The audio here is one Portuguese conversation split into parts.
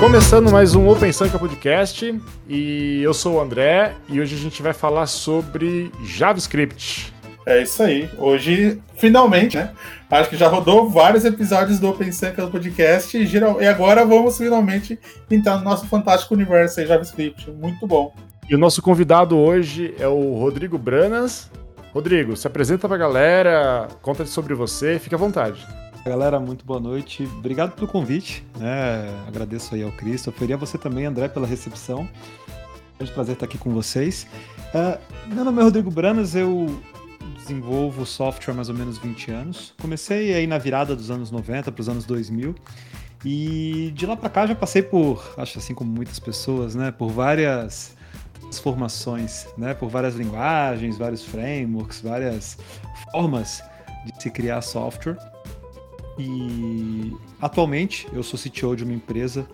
Começando mais um Open Sanka Podcast e eu sou o André e hoje a gente vai falar sobre JavaScript. É isso aí. Hoje, finalmente, né? Acho que já rodou vários episódios do Open Sanka Podcast e, geral... e agora vamos finalmente entrar no nosso fantástico universo aí, JavaScript. Muito bom. E o nosso convidado hoje é o Rodrigo Branas. Rodrigo, se apresenta pra galera, conta sobre você, fique à vontade. Galera, muito boa noite. Obrigado pelo convite. Né? Agradeço aí ao Christopher e a você também, André, pela recepção. É um prazer estar aqui com vocês. Uh, meu nome é Rodrigo Branas, eu desenvolvo software há mais ou menos 20 anos. Comecei aí na virada dos anos 90 para os anos 2000. E de lá para cá já passei por, acho assim como muitas pessoas, né, por várias transformações, né, por várias linguagens, vários frameworks, várias formas de se criar software. E atualmente eu sou CTO de uma empresa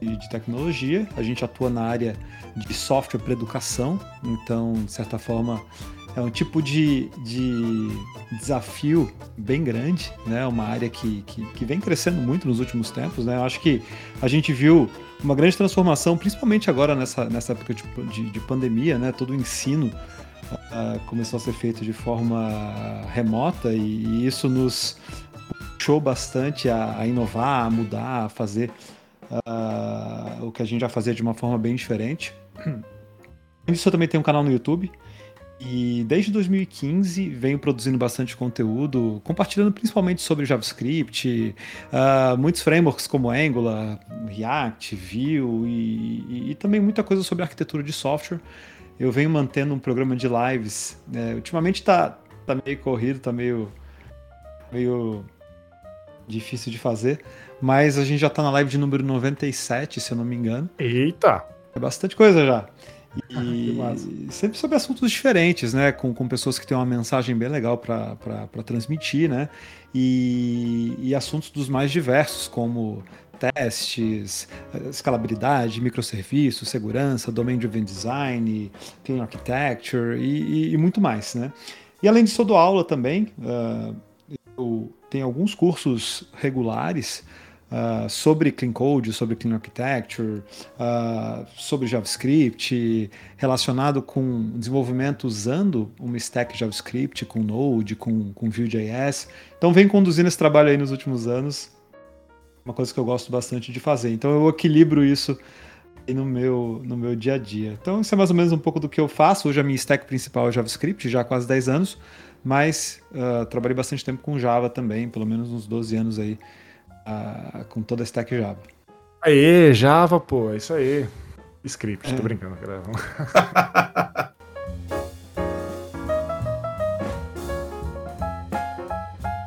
de, de tecnologia. A gente atua na área de software para educação, então, de certa forma, é um tipo de, de desafio bem grande, né? Uma área que, que, que, vem crescendo muito nos últimos tempos, né? Eu acho que a gente viu uma grande transformação, principalmente agora nessa, nessa época de, de, de pandemia, né? Todo o ensino uh, começou a ser feito de forma remota e, e isso nos puxou bastante a, a, inovar, a mudar, a fazer uh, o que a gente já fazia de uma forma bem diferente. Isso eu também tenho um canal no YouTube, e desde 2015 venho produzindo bastante conteúdo, compartilhando principalmente sobre JavaScript, uh, muitos frameworks como Angular, React, Vue e, e, e, também muita coisa sobre arquitetura de software. Eu venho mantendo um programa de lives. Né? Ultimamente está tá meio corrido, está meio, meio difícil de fazer, mas a gente já está na live de número 97, se eu não me engano. Eita! É bastante coisa já. E sempre sobre assuntos diferentes, né? Com, com pessoas que têm uma mensagem bem legal para transmitir, né? E, e assuntos dos mais diversos, como testes, escalabilidade, microserviços, segurança, domain-driven design, clean architecture e, e, e, muito mais, né? E além disso, eu dou aula também. Uh, eu tenho alguns cursos regulares uh, sobre Clean Code, sobre Clean Architecture, uh, sobre JavaScript, relacionado com desenvolvimento usando uma stack JavaScript, com Node, com, com Vue.js. Então, vem conduzindo esse trabalho aí nos últimos anos, uma coisa que eu gosto bastante de fazer. Então, eu equilibro isso no meu, no meu dia a dia. Então, isso é mais ou menos um pouco do que eu faço. Hoje, a minha stack principal é JavaScript, já há quase 10 anos, mas uh, trabalhei bastante tempo com Java também, pelo menos uns 12 anos aí a, com toda a stack Java. Aê, Java, pô, é isso aí. Script, é. tô brincando, cara.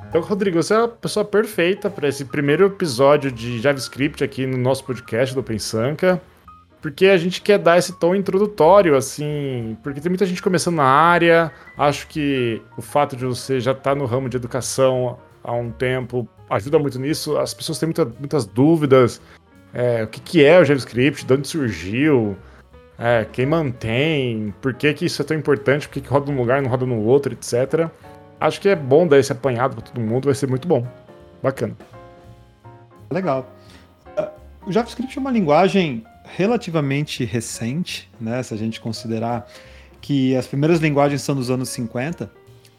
Então, Rodrigo, você é a pessoa perfeita para esse primeiro episódio de JavaScript aqui no nosso podcast do OpenSanka, porque a gente quer dar esse tom introdutório, assim, porque tem muita gente começando na área, acho que o fato de você já estar tá no ramo de educação há um tempo ajuda muito nisso. As pessoas têm muita, muitas dúvidas. É, o que, que é o JavaScript? De onde surgiu? É, quem mantém? Por que, que isso é tão importante? Por que, que roda num lugar e não roda no outro, etc. Acho que é bom dar esse apanhado para todo mundo, vai ser muito bom. Bacana. Legal. O JavaScript é uma linguagem relativamente recente, né? Se a gente considerar que as primeiras linguagens são dos anos 50,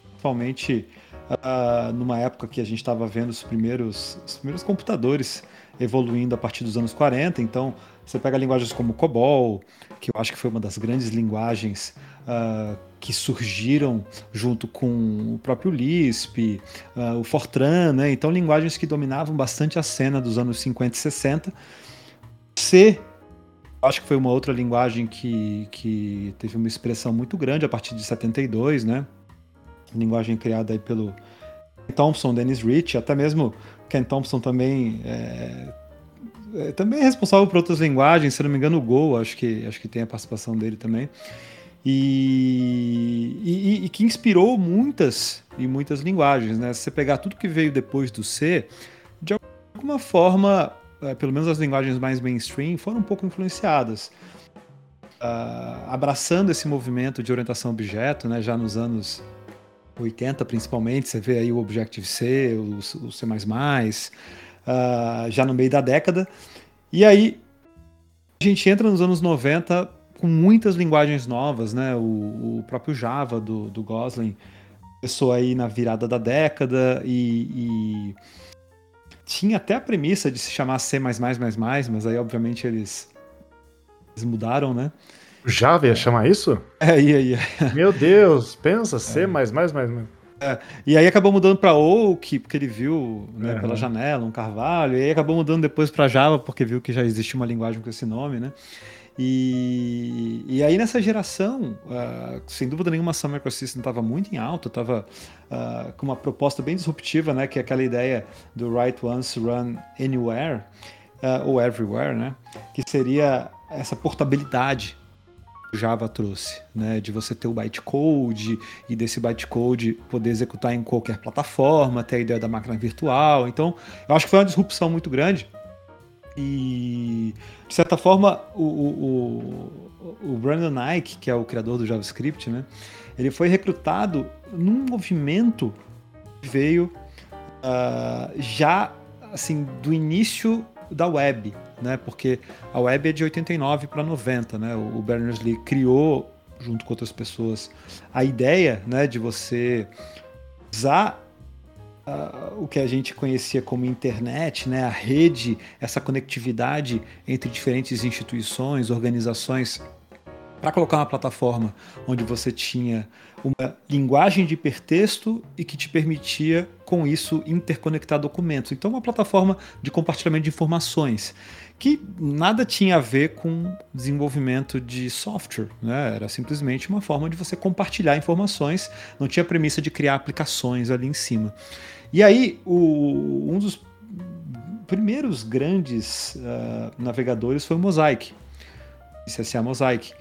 principalmente uh, numa época que a gente estava vendo os primeiros, os primeiros computadores evoluindo a partir dos anos 40. Então, você pega linguagens como COBOL, que eu acho que foi uma das grandes linguagens uh, que surgiram junto com o próprio Lisp, uh, o Fortran, né? Então, linguagens que dominavam bastante a cena dos anos 50 e 60. C, acho que foi uma outra linguagem que, que teve uma expressão muito grande a partir de 72, né? linguagem criada aí pelo Thompson, Dennis Rich, até mesmo Ken Thompson também é, é, também é responsável por outras linguagens, se não me engano o Go, acho que, acho que tem a participação dele também. E, e, e, que inspirou muitas e muitas linguagens, né? Se você pegar tudo que veio depois do C, de alguma forma, pelo menos as linguagens mais mainstream, foram um pouco influenciadas. Uh, abraçando esse movimento de orientação a objeto, né, já nos anos 80 principalmente, você vê aí o Objective-C, o, o C++, uh, já no meio da década. E aí A gente entra nos anos 90 com muitas linguagens novas, né? O, o próprio Java do, do Gosling começou aí na virada da década e, e, tinha até a premissa de se chamar C++++, mas aí obviamente eles, eles mudaram, né? O Java ia chamar isso? É, ia, ia. Meu Deus, pensa, C++++. É, e aí acabou mudando para Oak, porque ele viu né, uhum. pela janela um carvalho, e aí acabou mudando depois para Java, porque viu que já existia uma linguagem com esse nome, né? E, e aí nessa geração, uh, sem dúvida nenhuma, a Sun Microsystem estava muito em alta, estava uh, ah, com uma proposta bem disruptiva, né? Que é aquela ideia do Write Once, Run Anywhere, uh, ou Everywhere, né? Que seria essa portabilidade Java trouxe, né? De você ter o bytecode e desse bytecode poder executar em qualquer plataforma, ter a ideia da máquina virtual. Então, eu acho que foi uma disrupção muito grande. E, de certa forma, o, o, o Brandon Nike, que é o criador do JavaScript, né? Ele foi recrutado num movimento que veio uh, já assim do início da web, né? Porque a web é de 89 para 90, né? O Berners-Lee criou junto com outras pessoas a ideia, né, de você usar o que a gente conhecia como internet, né, a rede, essa conectividade entre diferentes instituições, organizações para colocar uma plataforma onde você tinha uma linguagem de hipertexto e que te permitia, com isso, interconectar documentos. Então, uma plataforma de compartilhamento de informações que nada tinha a ver com desenvolvimento de software, né? era simplesmente uma forma de você compartilhar informações, não tinha premissa de criar aplicações ali em cima. E aí, o, um dos primeiros grandes uh, navegadores foi o Mosaic, CSA Mosaic.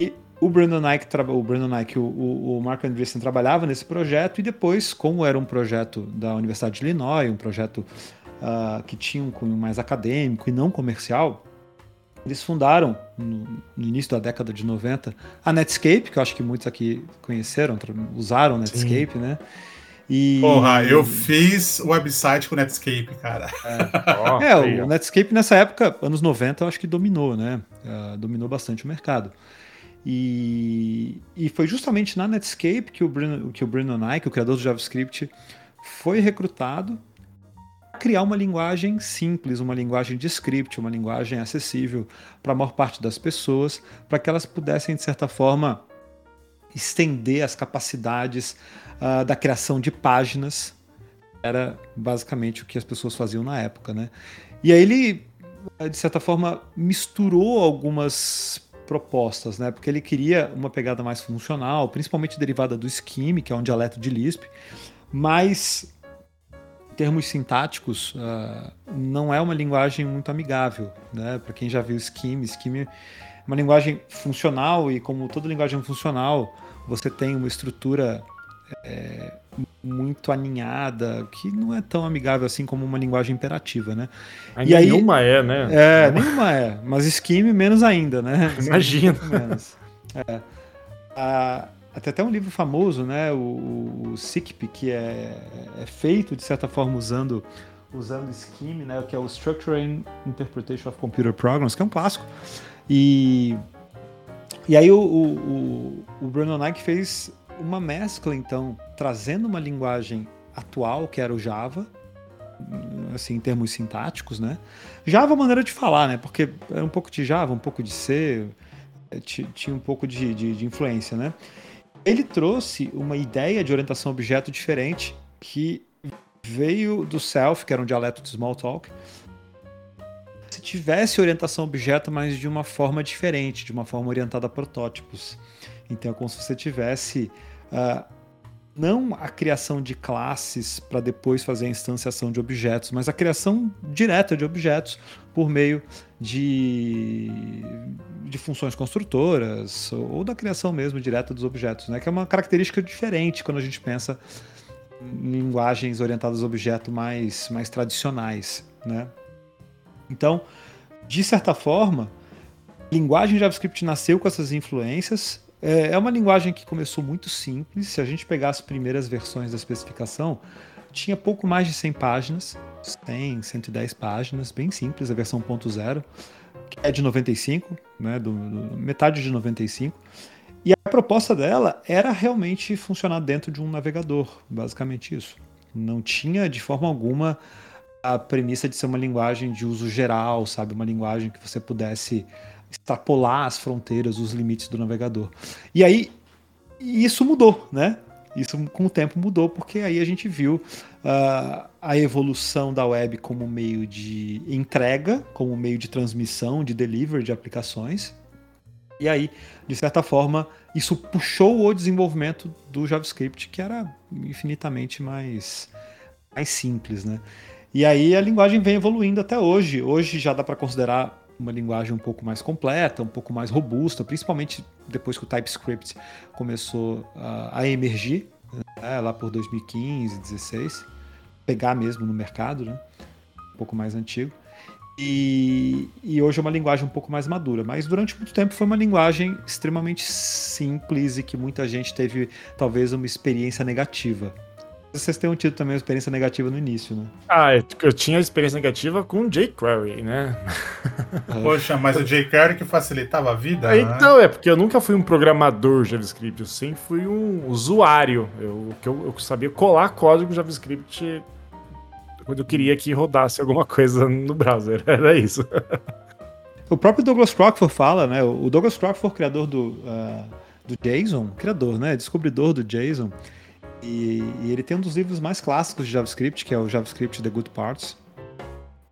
E o Brandon Nike, o, Brandon Nike, o, o, Mark Andreessen trabalhava nesse projeto e depois, como era um projeto da Universidade de Illinois, um projeto uh, que tinha um cunho mais acadêmico e não comercial, eles fundaram, no, no, início da década de 90, a Netscape, que eu acho que muitos aqui conheceram, usaram Netscape, Sim. né? E... Porra, eu fiz o website com o Netscape, cara. É, oh, é o Netscape nessa época, anos 90, eu acho que dominou, né? Uh, dominou bastante o mercado. E, e foi justamente na Netscape que o Bruno, que o Bruno Nike, o criador do JavaScript, foi recrutado criar uma linguagem simples, uma linguagem de script, uma linguagem acessível para a maior parte das pessoas, para que elas pudessem, de certa forma, estender as capacidades uh, da criação de páginas. Era basicamente o que as pessoas faziam na época, né? E aí ele, de certa forma, misturou algumas propostas, né? Porque ele queria uma pegada mais funcional, principalmente derivada do Scheme, que é um dialeto de Lisp, mas termos sintáticos, uh, não é uma linguagem muito amigável, né? Para quem já viu Scheme, Scheme é uma linguagem funcional e como toda linguagem funcional, você tem uma estrutura é, muito aninhada, que não é tão amigável assim como uma linguagem imperativa, né? e nenhuma aí, é, né? É, nenhuma é, mas Scheme menos ainda, né? Imagina. Menos. É. A, até até um livro famoso, né, o, o SICP, que é, é, feito de certa forma usando usando Scheme, né, que é o Structure and Interpretation of Computer Programs, que é um clássico. E e aí o, o, o Bruno Nike fez uma mescla, então, trazendo uma linguagem atual, que era o Java, assim, em termos sintáticos, né? Java é maneira de falar, né? Porque era um pouco de Java, um pouco de C, tinha um pouco de, de, de influência, né? Ele trouxe uma ideia de orientação objeto diferente que veio do Self, que era um dialeto de Smalltalk. Se tivesse orientação objeto, mas de uma forma diferente, de uma forma orientada a protótipos. Então é como se você tivesse uh, não a criação de classes para depois fazer a instanciação de objetos, mas a criação direta de objetos por meio de, de funções construtoras ou da criação mesmo direta dos objetos, né? que é uma característica diferente quando a gente pensa em linguagens orientadas a objeto mais, mais tradicionais. Né? Então, de certa forma, a linguagem JavaScript nasceu com essas influências é, é uma linguagem que começou muito simples. Se a gente pegar as primeiras versões da especificação, tinha pouco mais de 100 páginas, 100, 110 páginas, bem simples, a versão 1.0. que é de 95, né, do, do, metade de 95. E a proposta dela era realmente funcionar dentro de um navegador, basicamente isso. Não tinha de forma alguma a premissa de ser uma linguagem de uso geral, sabe? Uma linguagem que você pudesse extrapolar as fronteiras, os limites do navegador. E aí, isso mudou, né? Isso com o tempo mudou, porque aí a gente viu uh, a evolução da web como meio de entrega, como meio de transmissão, de delivery de aplicações. E aí, de certa forma, isso puxou o desenvolvimento do JavaScript, que era infinitamente mais, mais simples, né? E aí a linguagem vem evoluindo até hoje. Hoje já dá para considerar uma linguagem um pouco mais completa, um pouco mais robusta, principalmente depois que o TypeScript começou uh, a emergir, né, lá por 2015, 2016, pegar mesmo no mercado, né? um pouco mais antigo. E, e, hoje é uma linguagem um pouco mais madura, mas durante muito tempo foi uma linguagem extremamente simples e que muita gente teve talvez uma experiência negativa vocês tenham tido também uma experiência negativa no início, né? Ah, eu tinha experiência negativa com jQuery, né? Poxa, mas o jQuery que facilitava a vida? É, então, é porque eu nunca fui um programador JavaScript, eu sempre fui um usuário. Eu, eu, eu sabia colar código JavaScript quando eu queria que rodasse alguma coisa no browser. Era isso. O próprio Douglas Crockford fala, né? O Douglas Crockford, criador do, uh, do JSON, criador, né? Descobridor do JSON, e, e, ele tem um dos livros mais clássicos de JavaScript, que é o JavaScript The Good Parts,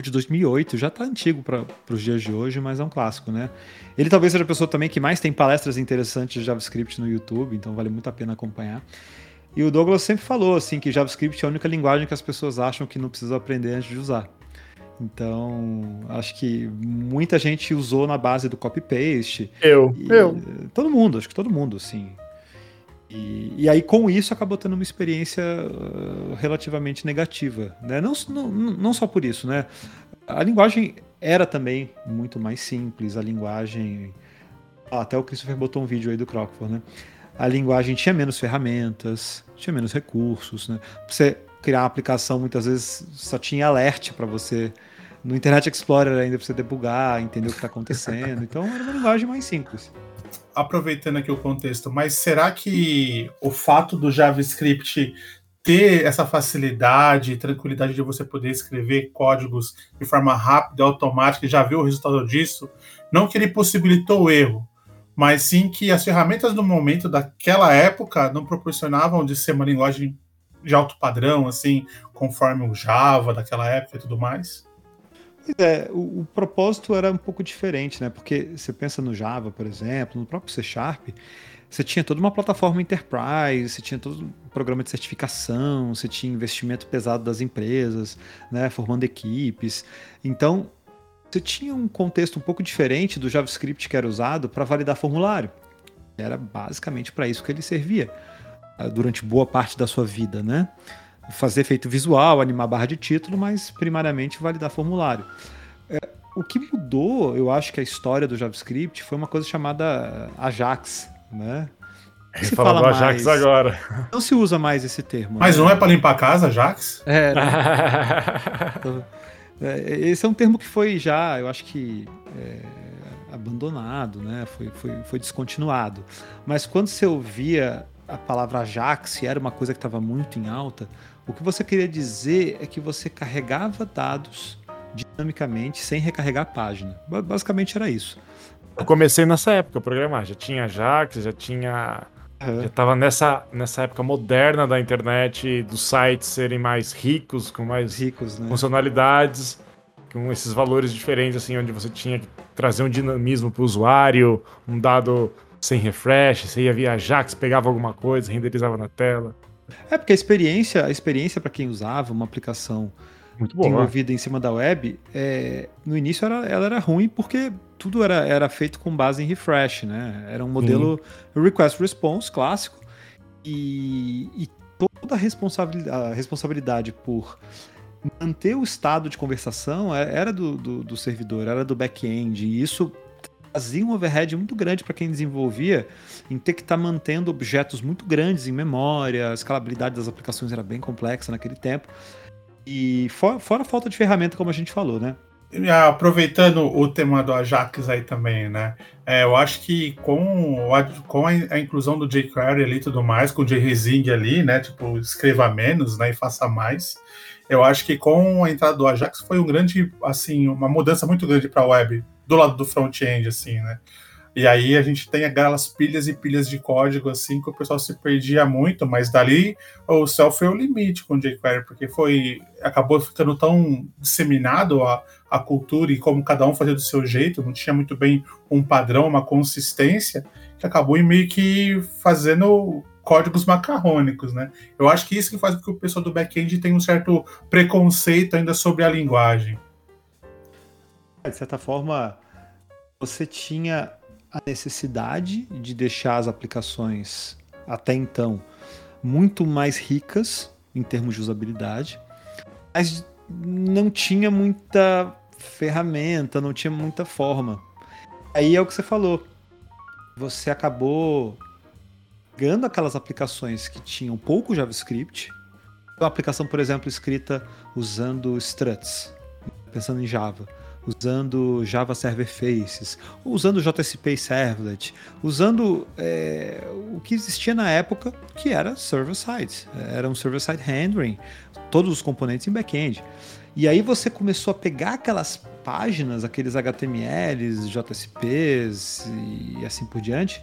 de 2008. Já está antigo para os dias de hoje, mas é um clássico, né? Ele talvez seja a pessoa também que mais tem palestras interessantes de JavaScript no YouTube, então vale muito a pena acompanhar. E o Douglas sempre falou assim que JavaScript é a única linguagem que as pessoas acham que não precisam aprender antes de usar. Então, acho que muita gente usou na base do copy-paste. Eu, eu. Todo mundo, acho que todo mundo, sim. E, e, aí, com isso, acabou tendo uma experiência uh, relativamente negativa. Né? Não, não, não só por isso, né? A linguagem era também muito mais simples, a linguagem. Ah, até o Christopher botou um vídeo aí do Crockford, né? A linguagem tinha menos ferramentas, tinha menos recursos, né? Pra você criar uma aplicação, muitas vezes só tinha alert para você. No Internet Explorer ainda para você debugar, entender o que está acontecendo. Então era uma linguagem mais simples aproveitando aqui o contexto, mas será que o fato do JavaScript ter essa facilidade e tranquilidade de você poder escrever códigos de forma rápida e automática, já viu o resultado disso? Não que ele possibilitou o erro, mas sim que as ferramentas do momento daquela época não proporcionavam de ser uma linguagem de alto padrão, assim, conforme o Java daquela época e tudo mais? É, o, o, propósito era um pouco diferente, né? Porque você pensa no Java, por exemplo, no próprio C Sharp, você tinha toda uma plataforma enterprise, você tinha todo um programa de certificação, você tinha investimento pesado das empresas, né? Formando equipes. Então, você tinha um contexto um pouco diferente do JavaScript que era usado para validar formulário. Era basicamente para isso que ele servia ah, durante boa parte da sua vida, né? Fazer efeito visual, animar barra de título, mas primariamente validar formulário. É, o que mudou, eu acho que a história do JavaScript foi uma coisa chamada Ajax, né? Se fala do Ajax mais. agora. Não se usa mais esse termo. Mas né? não é para limpar a casa, Ajax? É. Né? é. Esse é um termo que foi já, eu acho que é, abandonado, né? Foi, foi, foi descontinuado. Mas quando você ouvia a palavra Ajax, era uma coisa que estava muito em alta, o que você queria dizer é que você carregava dados dinamicamente sem recarregar a página. Basicamente era isso. Eu comecei nessa época a programar, já tinha Ajax, já tinha. Uhum. Já estava nessa, nessa época moderna da internet, dos sites serem mais ricos, com mais ricos, né? funcionalidades, com esses valores diferentes, assim, onde você tinha que trazer um dinamismo para o usuário, um dado sem refresh, você ia via Ajax, pegava alguma coisa, renderizava na tela. É porque a experiência, a experiência para quem usava uma aplicação muito boa, desenvolvida em cima da web, é, no início era, ela era ruim porque tudo era, era feito com base em refresh, né? Era um modelo Sim. request response clássico e, e toda a responsabilidade, a responsabilidade por manter o estado de conversação é, era do, do, do servidor, era do back-end, e isso fazia um overhead muito grande para quem desenvolvia em ter que estar tá mantendo objetos muito grandes em memória, a escalabilidade das aplicações era bem complexa naquele tempo. E fora, fora a falta de ferramenta, como a gente falou, né? aproveitando o tema do Ajax aí também, né? É, eu acho que com, a, com a, inclusão do jQuery ali e tudo mais, com o JResing ali, né? Tipo, escreva menos, né? E faça mais. Eu acho que com a entrada do Ajax foi um grande, assim, uma mudança muito grande para a web, do lado do front-end, assim, né? E aí a gente tem aquelas pilhas e pilhas de código assim que o pessoal se perdia muito, mas dali o céu foi o limite com o jQuery, porque foi acabou ficando tão disseminado a, a cultura e como cada um fazia do seu jeito, não tinha muito bem um padrão, uma consistência, que acabou meio que fazendo códigos macarrônicos, né? Eu acho que isso que faz com que o pessoal do back-end tenha um certo preconceito ainda sobre a linguagem. De certa forma, você tinha a necessidade de deixar as aplicações até então muito mais ricas em termos de usabilidade, mas não tinha muita ferramenta, não tinha muita forma. Aí é o que você falou. Você acabou pegando aquelas aplicações que tinham pouco JavaScript, uma aplicação, por exemplo, escrita usando struts, pensando em Java usando Java Server Faces, usando JSP Servlet, usando é, o que existia na época, que era server-side, era um server-side handling, todos os componentes em back-end. E aí você começou a pegar aquelas páginas, aqueles HTMLs, JSPs e assim por diante,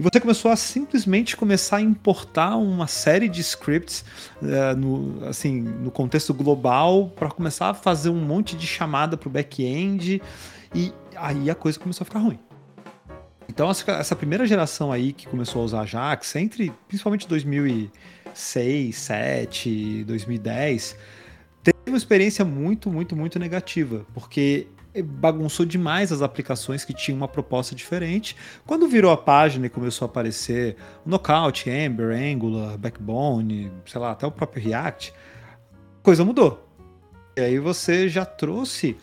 e você começou a simplesmente começar a importar uma série de scripts uh, no, assim, no contexto global para começar a fazer um monte de chamada para o back-end e aí a coisa começou a ficar ruim. Então essa primeira geração aí que começou a usar Ajax, entre principalmente 2006, 2007, 2010, teve uma experiência muito, muito, muito negativa, porque bagunçou demais as aplicações que tinham uma proposta diferente. Quando virou a página e começou a aparecer Knockout, Ember, Angular, Backbone, sei lá, até o próprio React, coisa mudou. E aí você já trouxe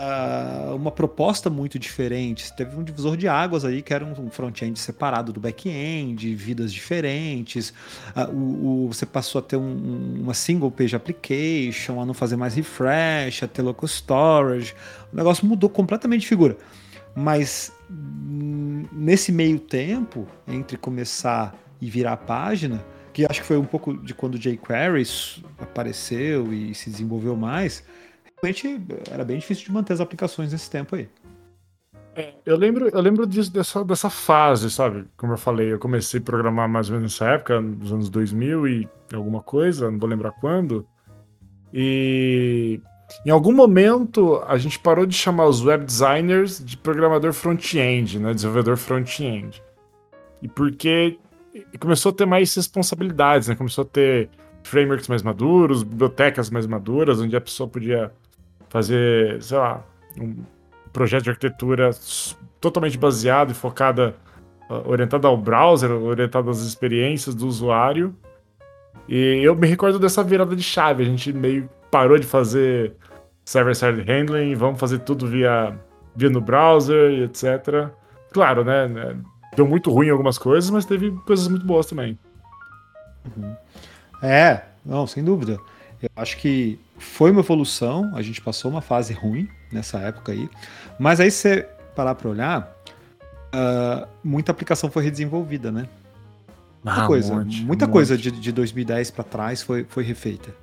uh, uma proposta muito diferente. Teve um divisor de águas aí que era um front-end separado do back-end, vidas diferentes. Uh, o, o, você passou a ter um, uma single page application, a não fazer mais refresh, a ter local storage. O negócio mudou completamente de figura. Mas hum, nesse meio tempo, entre começar e virar a página, que acho que foi um pouco de quando o jQuery apareceu e se desenvolveu mais, realmente era bem difícil de manter as aplicações nesse tempo aí. É, eu lembro, eu lembro disso, dessa, dessa fase, sabe? Como eu falei, eu comecei a programar mais ou menos nessa época, nos anos 2000 e alguma coisa, não vou lembrar quando. E em algum momento a gente parou de chamar os web designers de programador front-end, né? Desenvolvedor front-end. E porque começou a ter mais responsabilidades, né? Começou a ter frameworks mais maduros, bibliotecas mais maduras, onde a pessoa podia fazer, sei lá, um projeto de arquitetura totalmente baseado e focada, uh, orientada ao browser, orientada às experiências do usuário. E eu me recordo dessa virada de chave. A gente meio parou de fazer server-side handling, vamos fazer tudo via, via no browser etc. Claro, né, né? Deu muito ruim algumas coisas, mas teve coisas muito boas também. Uhum. É, não, sem dúvida. Eu acho que foi uma evolução, a gente passou uma fase ruim nessa época aí, mas aí você parar para olhar, uh, muita aplicação foi redesenvolvida, né? Muita ah, coisa, um monte, muita um coisa de, de 2010 para trás foi, foi refeita.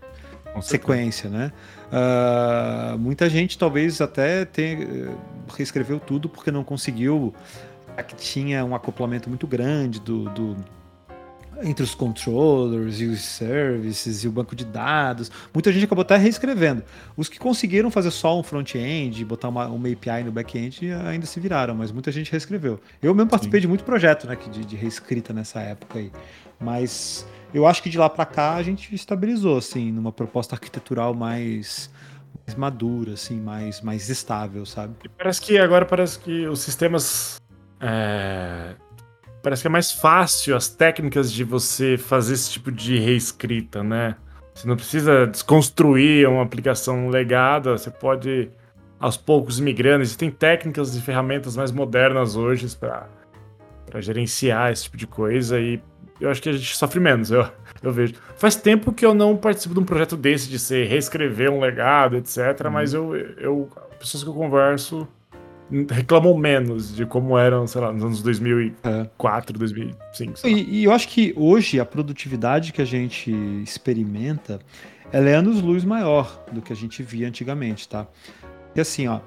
Sequência, né? Uh, muita gente talvez até tenha, eh, reescreveu tudo porque não conseguiu. Que tinha um acoplamento muito grande do, do entre os controllers e os services e o banco de dados. Muita gente acabou até reescrevendo. Os que conseguiram fazer só um front-end, botar uma, uma API no back-end, ainda se viraram, mas muita gente reescreveu. Eu mesmo participei Sim. de muito projeto né, de, de reescrita nessa época aí. Mas eu acho que de lá para cá a gente estabilizou, assim, numa proposta arquitetural mais mais madura, assim, mais, mais estável, sabe? E parece que agora parece que os sistemas é, parece que é mais fácil as técnicas de você fazer esse tipo de reescrita, né? Você não precisa desconstruir uma aplicação legada, você pode aos poucos migrando. Existem técnicas e ferramentas mais modernas hoje para gerenciar esse tipo de coisa e eu acho que a gente sofre menos, eu, eu vejo. Faz tempo que eu não participo de um projeto desse, de ser reescrever um legado, etc. Uhum. Mas eu, eu. Pessoas que eu converso reclamam menos de como eram, sei lá, nos anos 2004, é. 2005. E, e, eu acho que hoje a produtividade que a gente experimenta, ela é anos-luz maior do que a gente via antigamente, tá? E assim, ó,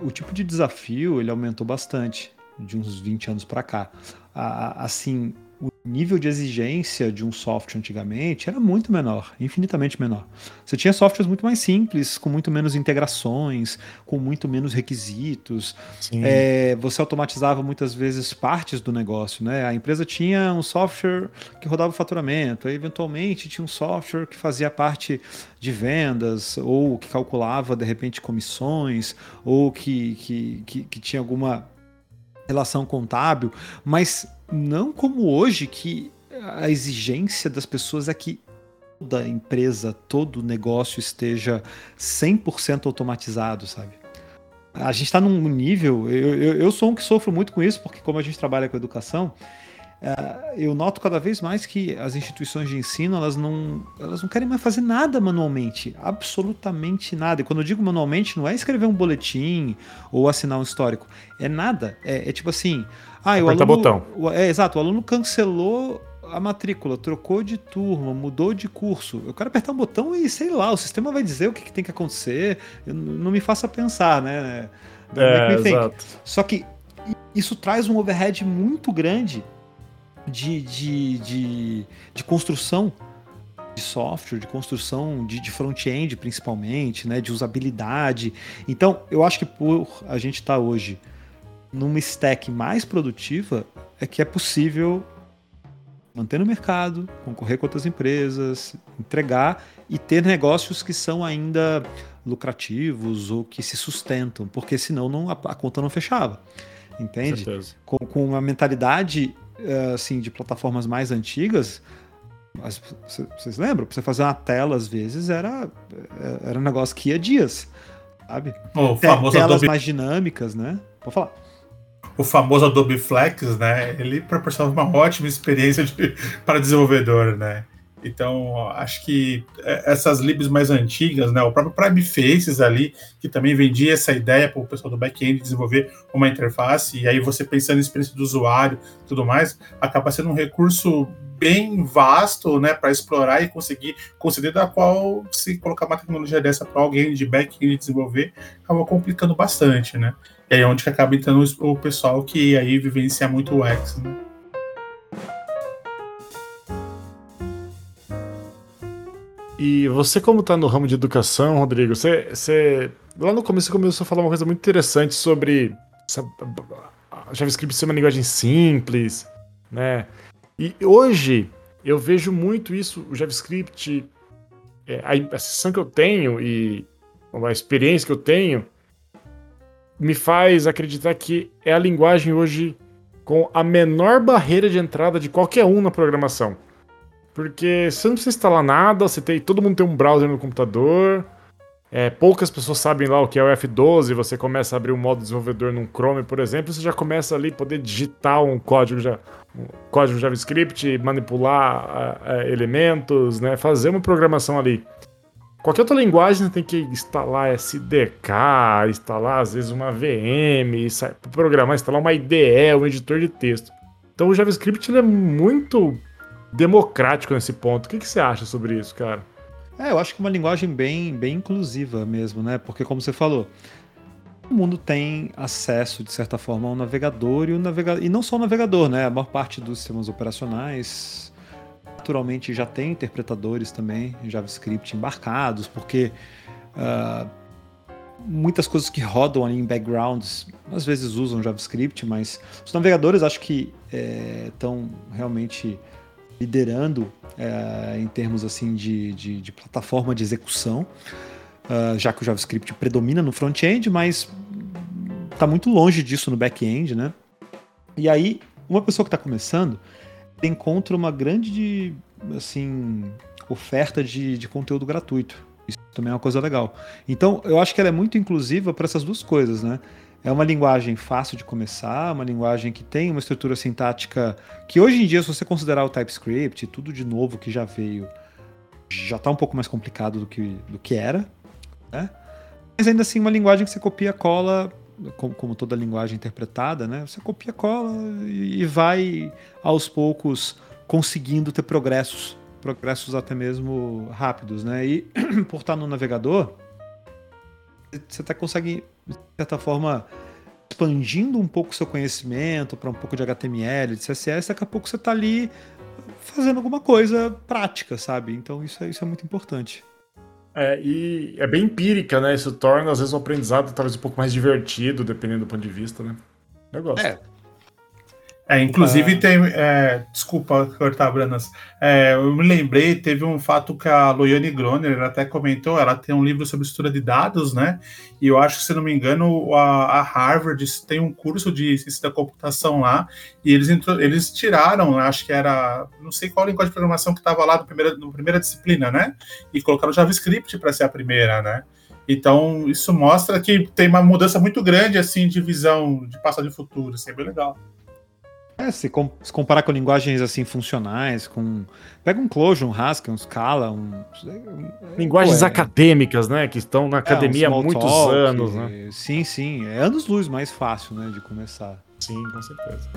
o tipo de desafio, ele aumentou bastante de uns 20 anos para cá. Assim, o nível de exigência de um software antigamente era muito menor, infinitamente menor. Você tinha softwares muito mais simples, com muito menos integrações, com muito menos requisitos. É, você automatizava muitas vezes partes do negócio. Né? A empresa tinha um software que rodava o faturamento, aí, eventualmente tinha um software que fazia parte de vendas, ou que calculava de repente comissões, ou que, que, que, que tinha alguma relação contábil, mas não como hoje que a exigência das pessoas é que toda empresa, todo negócio esteja 100% automatizado, sabe? A gente está num nível. Eu, eu, eu, sou um que sofro muito com isso, porque, como a gente trabalha com educação, eu noto cada vez mais que as instituições de ensino elas não, elas não querem mais fazer nada manualmente. Absolutamente nada. E quando eu digo manualmente, não é escrever um boletim ou assinar um histórico. É nada. É, é tipo assim. Ah, o aluno, botão. O, é, exato, o aluno cancelou a matrícula, trocou de turma, mudou de curso. Eu quero apertar um botão e sei lá, o sistema vai dizer o que, que tem que acontecer. Eu, não me faça pensar, né? É, exato. Só que isso traz um overhead muito grande de, de, de, de construção de software, de construção de, de front-end principalmente, né, de usabilidade. Então, eu acho que por a gente estar tá hoje numa stack mais produtiva, é que é possível manter no mercado, concorrer com outras empresas, entregar e ter negócios que são ainda lucrativos ou que se sustentam, porque senão não, a, a conta não fechava. Entende? Com, com uma mentalidade assim de plataformas mais antigas, vocês lembram? Pra você fazer uma tela, às vezes, era, eh, era um negócio que ia dias, sabe? O famoso Telas Adobe... mais dinâmicas, né? Pode falar o famoso Adobe Flex, né? Ele proporciona uma ótima experiência de, para desenvolvedor, né? Então, acho que é, essas libs mais antigas, né, o próprio Prime Faces ali, que também vendia essa ideia para o pessoal do back-end desenvolver uma interface, e aí você pensando em experiência do usuário tudo mais, acaba sendo um recurso bem vasto né, para explorar e conseguir conceder da qual, se colocar uma tecnologia dessa para alguém de back-end desenvolver, acaba complicando bastante, né? E aí é onde acaba entrando o pessoal que aí vivencia muito o X, né? E você, como está no ramo de educação, Rodrigo, você, você lá no começo você começou a falar uma coisa muito interessante sobre JavaScript ser uma linguagem simples, né? E hoje eu vejo muito isso, o JavaScript, é, a, a sensação que eu tenho e a experiência que eu tenho me faz acreditar que é a linguagem hoje com a menor barreira de entrada de qualquer um na programação. Porque você não precisa instalar nada, você tem, todo mundo tem um browser no computador, é, poucas pessoas sabem lá o que é o F12, você começa a abrir um modo desenvolvedor num Chrome, por exemplo, você já começa ali poder digitar um código, já, um código JavaScript, manipular uh, elementos, né, fazer uma programação ali. Qualquer outra linguagem você tem que instalar SDK, instalar às vezes uma VM, programar, instalar uma IDE, um editor de texto. Então o JavaScript é muito democrático nesse ponto. O que, que você acha sobre isso, cara? É, eu acho que é uma linguagem bem, bem inclusiva mesmo, né? Porque como você falou, o mundo tem acesso, de certa forma, ao navegador e o navegador. E não só o navegador, né? A maior parte dos sistemas operacionais naturalmente já tem interpretadores também JavaScript embarcados, porque uh, muitas coisas que rodam ali em backgrounds às vezes usam JavaScript, mas os navegadores acho que estão é, realmente liderando é, em termos assim de, de, de, plataforma de execução, uh, já que o JavaScript predomina no front-end, mas está muito longe disso no back-end, né? E aí, uma pessoa que está começando, encontra uma grande assim, oferta de, de conteúdo gratuito. Isso também é uma coisa legal. Então, eu acho que ela é muito inclusiva para essas duas coisas, né? É uma linguagem fácil de começar, uma linguagem que tem uma estrutura sintática que hoje em dia, se você considerar o TypeScript, tudo de novo que já veio, já está um pouco mais complicado do que, do que era, né? Mas ainda assim, uma linguagem que você copia cola, como, como toda linguagem interpretada, né? Você copia cola e, e vai aos poucos conseguindo ter progressos, progressos até mesmo rápidos, né? E por estar no navegador, você até consegue, de certa forma, expandindo um pouco o seu conhecimento para um pouco de HTML, de CSS, daqui a pouco você está ali fazendo alguma coisa prática, sabe? Então isso é, isso é muito importante. É, e é bem empírica, né? Isso torna, às vezes, o aprendizado talvez um pouco mais divertido, dependendo do ponto de vista, né? Eu gosto. É, é, inclusive ah. tem. É, desculpa cortar, Branas. É, eu me lembrei, teve um fato que a Loiane Groner até comentou, ela tem um livro sobre estrutura de dados, né? E eu acho que, se não me engano, a, a Harvard tem um curso de ciência da computação lá, e eles, eles tiraram, acho que era. Não sei qual linguagem de programação que estava lá no primeira, no primeira disciplina, né? E colocaram JavaScript para ser a primeira, né? Então, isso mostra que tem uma mudança muito grande, assim, de visão de passado e futuro. Isso é bem legal. É, se, com, se, comparar com linguagens assim funcionais, com. Pega um Clojure, um Haskell, um Scala, um. Linguagens Pô, é... acadêmicas, né? Que estão na academia é, um há muitos talk, anos, né? Sim, sim. É anos luz mais fácil, né? De começar. Sim, com certeza.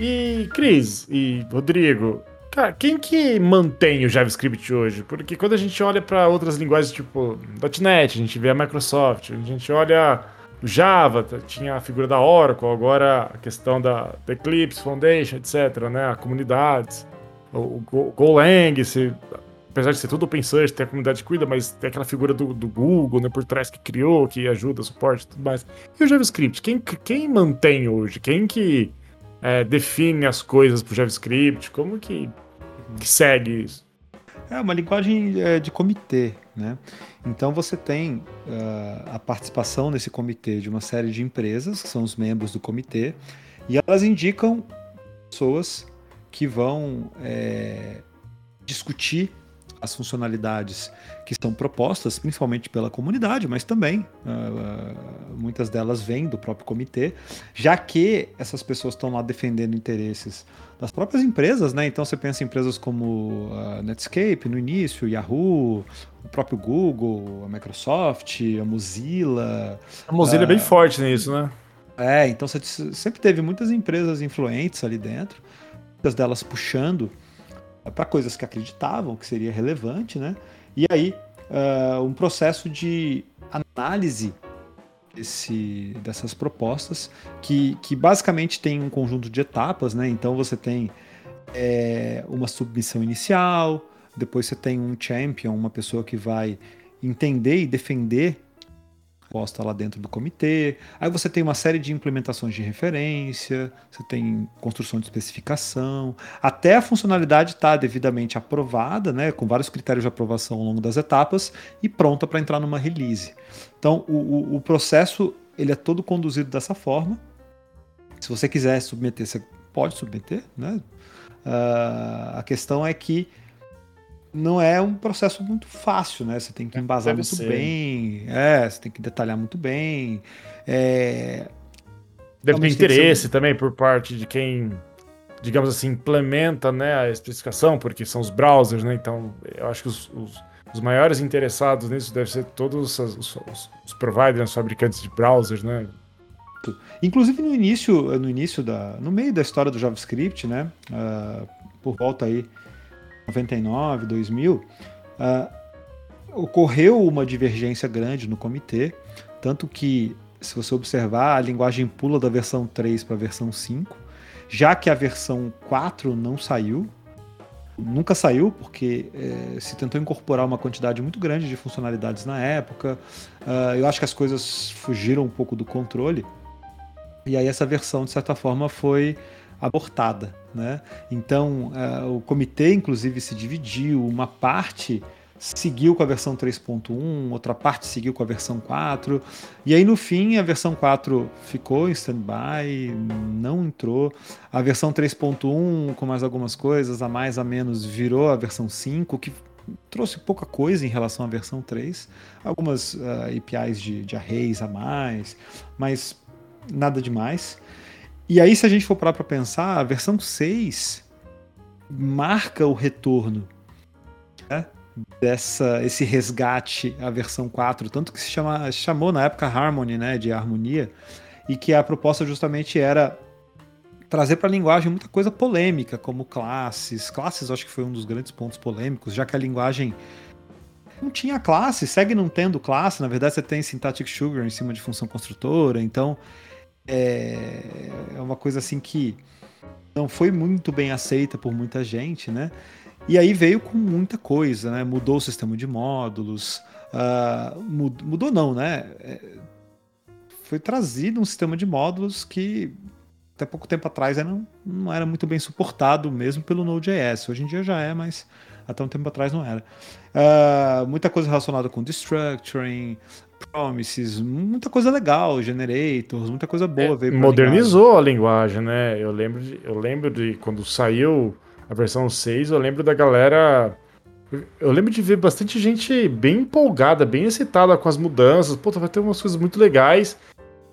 E Cris e Rodrigo, Cara, quem que mantém o JavaScript hoje? Porque quando a gente olha para outras linguagens tipo .NET, a gente vê a Microsoft, a gente olha o Java, tinha a figura da Oracle, agora a questão da, Eclipse Foundation, etc, né? A comunidade, o, o Golang, apesar de ser tudo open source, tem a comunidade que cuida, mas tem aquela figura do, do Google, né, por trás que criou, que ajuda, suporte e tudo mais. E o JavaScript, quem, quem mantém hoje? Quem que é, define as coisas pro JavaScript? Como que que segue isso? É uma linguagem é, de comitê, né? Então você tem uh, a participação nesse comitê de uma série de empresas, que são os membros do comitê, e elas indicam pessoas que vão é, discutir as funcionalidades que são propostas, principalmente pela comunidade, mas também uh, muitas delas vêm do próprio comitê, já que essas pessoas estão lá defendendo interesses das próprias empresas, né? Então você pensa em empresas como a Netscape no início, Yahoo, o próprio Google, a Microsoft, a Mozilla. A Mozilla uh, é bem forte nisso, né? É, então você sempre teve muitas empresas influentes ali dentro, muitas delas puxando para coisas que acreditavam que seria relevante, né? E aí uh, um processo de análise desse, dessas propostas que, que basicamente tem um conjunto de etapas, né? Então você tem é, uma submissão inicial, depois você tem um champion, uma pessoa que vai entender e defender posta lá dentro do comitê. Aí você tem uma série de implementações de referência, você tem construção de especificação, até a funcionalidade está devidamente aprovada, né, com vários critérios de aprovação ao longo das etapas e pronta para entrar numa release. Então o, o, o, processo ele é todo conduzido dessa forma. Se você quiser submeter, você pode submeter, né? Uh, a questão é que não é um processo muito fácil, né? Você tem que é, embasar Deve muito ser. bem, é, você tem que detalhar muito bem. É... Deve ter interesse ser... também por parte de quem, digamos assim, implementa né, a especificação, porque são os browsers, né? Então, eu acho que os, os, os maiores interessados nisso devem ser todos os, os, os providers, os fabricantes de browsers, né? Inclusive no início, no início da, no meio da história do JavaScript, né? Uh, por volta aí 99, 2000, uh, ocorreu uma divergência grande no comitê, tanto que, se você observar, a linguagem pula da versão 3 para a versão 5, já que a versão 4 não saiu, nunca saiu, porque é, se tentou incorporar uma quantidade muito grande de funcionalidades na época. Uh, eu acho que as coisas fugiram um pouco do controle. E aí essa versão, de certa forma, foi abortada. Né? Então, uh, o comitê, inclusive, se dividiu. Uma parte seguiu com a versão 3.1, outra parte seguiu com a versão 4. E aí, no fim, a versão 4 ficou em stand-by, não entrou. A versão 3.1, com mais algumas coisas, a mais a menos, virou a versão 5, que trouxe pouca coisa em relação à versão 3. Algumas uh, ah, APIs de, de arrays a mais, mas nada demais. E aí, se a gente for parar para pensar, a versão 6 marca o retorno né, dessa esse resgate à versão 4, tanto que se chama, chamou na época Harmony, né, de harmonia, e que a proposta justamente era trazer para a linguagem muita coisa polêmica, como classes. Classes acho que foi um dos grandes pontos polêmicos, já que a linguagem não tinha classe, segue não tendo classe, na verdade você tem syntactic sugar em cima de função construtora, então é, é uma coisa assim que não foi muito bem aceita por muita gente, né? E aí veio com muita coisa, né? Mudou o sistema de módulos, uh, mudou não, né? É, foi trazido um sistema de módulos que até pouco tempo atrás era, não era muito bem suportado mesmo pelo Node.js. Hoje em dia já é, mas até um tempo atrás não era. Uh, muita coisa relacionada com destructuring, promises, muita coisa legal, generators, muita coisa boa. É, modernizou a linguagem, né? Eu lembro, de, eu lembro de quando saiu a versão 6, eu lembro da galera. Eu lembro de ver bastante gente bem empolgada, bem excitada com as mudanças. Pô, vai ter umas coisas muito legais.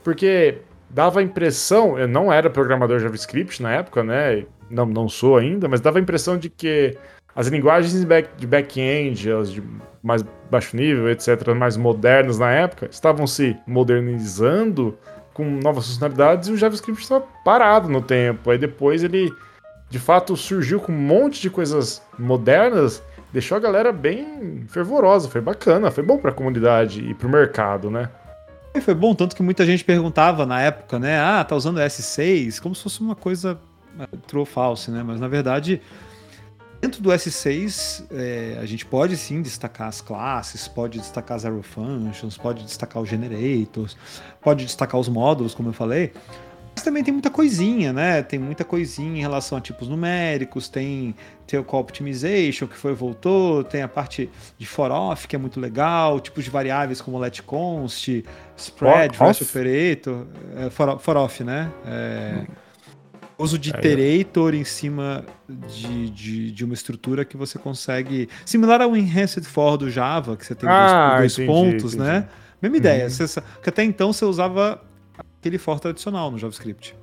Porque dava a impressão, eu não era programador JavaScript na época, né? Não, não sou ainda, mas dava a impressão de que as linguagens de back-end, as de mais baixo nível, etc., mais modernas na época, estavam se modernizando com novas funcionalidades e o JavaScript estava parado no tempo. Aí depois ele, de fato, surgiu com um monte de coisas modernas, deixou a galera bem fervorosa. Foi bacana, foi bom para a comunidade e para o mercado, né? Foi bom, tanto que muita gente perguntava na época, né? Ah, tá usando S6, como se fosse uma coisa é, true false, né? Mas na verdade, dentro do S6, é, a gente pode sim destacar as classes, pode destacar as arrow functions, pode destacar os generators, pode destacar os módulos, como eu falei. Mas também tem muita coisinha, né? Tem muita coisinha em relação a tipos numéricos, tem, tem o call optimization que foi voltou, tem a parte de for off que é muito legal, tipos de variáveis como let const, spread, for operator, é, for, for off, né? É, hum. Uso de iterator em cima de, de, de, uma estrutura que você consegue. Similar ao enhanced for do Java, que você tem ah, dois, dois entendi, pontos, entendi. né? Mesma ideia. Uhum. Você, que até então você usava aquele for tradicional no JavaScript.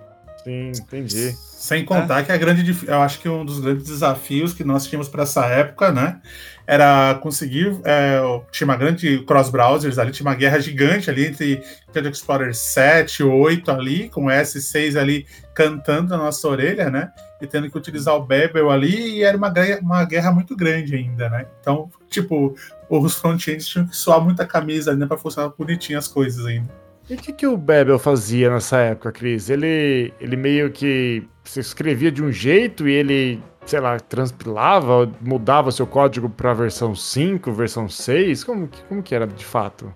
Sim, entendi. Sem contar é. que a grande, eu acho que um dos grandes desafios que nós tínhamos para essa época, né, era conseguir, é, tinha uma grande cross browsers ali, tinha uma guerra gigante ali entre Internet Explorer 7, 8 ali, com S6 ali cantando na nossa orelha, né, e tendo que utilizar o Babel ali, e era uma, uma guerra muito grande ainda, né. Então, tipo, os front-ends tinham que suar muita camisa ainda para funcionar bonitinho as coisas ainda. E o que, que o Bebel fazia nessa época, Cris? Ele, ele meio que se escrevia de um jeito e ele, sei lá, transpilava, mudava seu código para a versão 5, versão 6? Como, como que era de fato?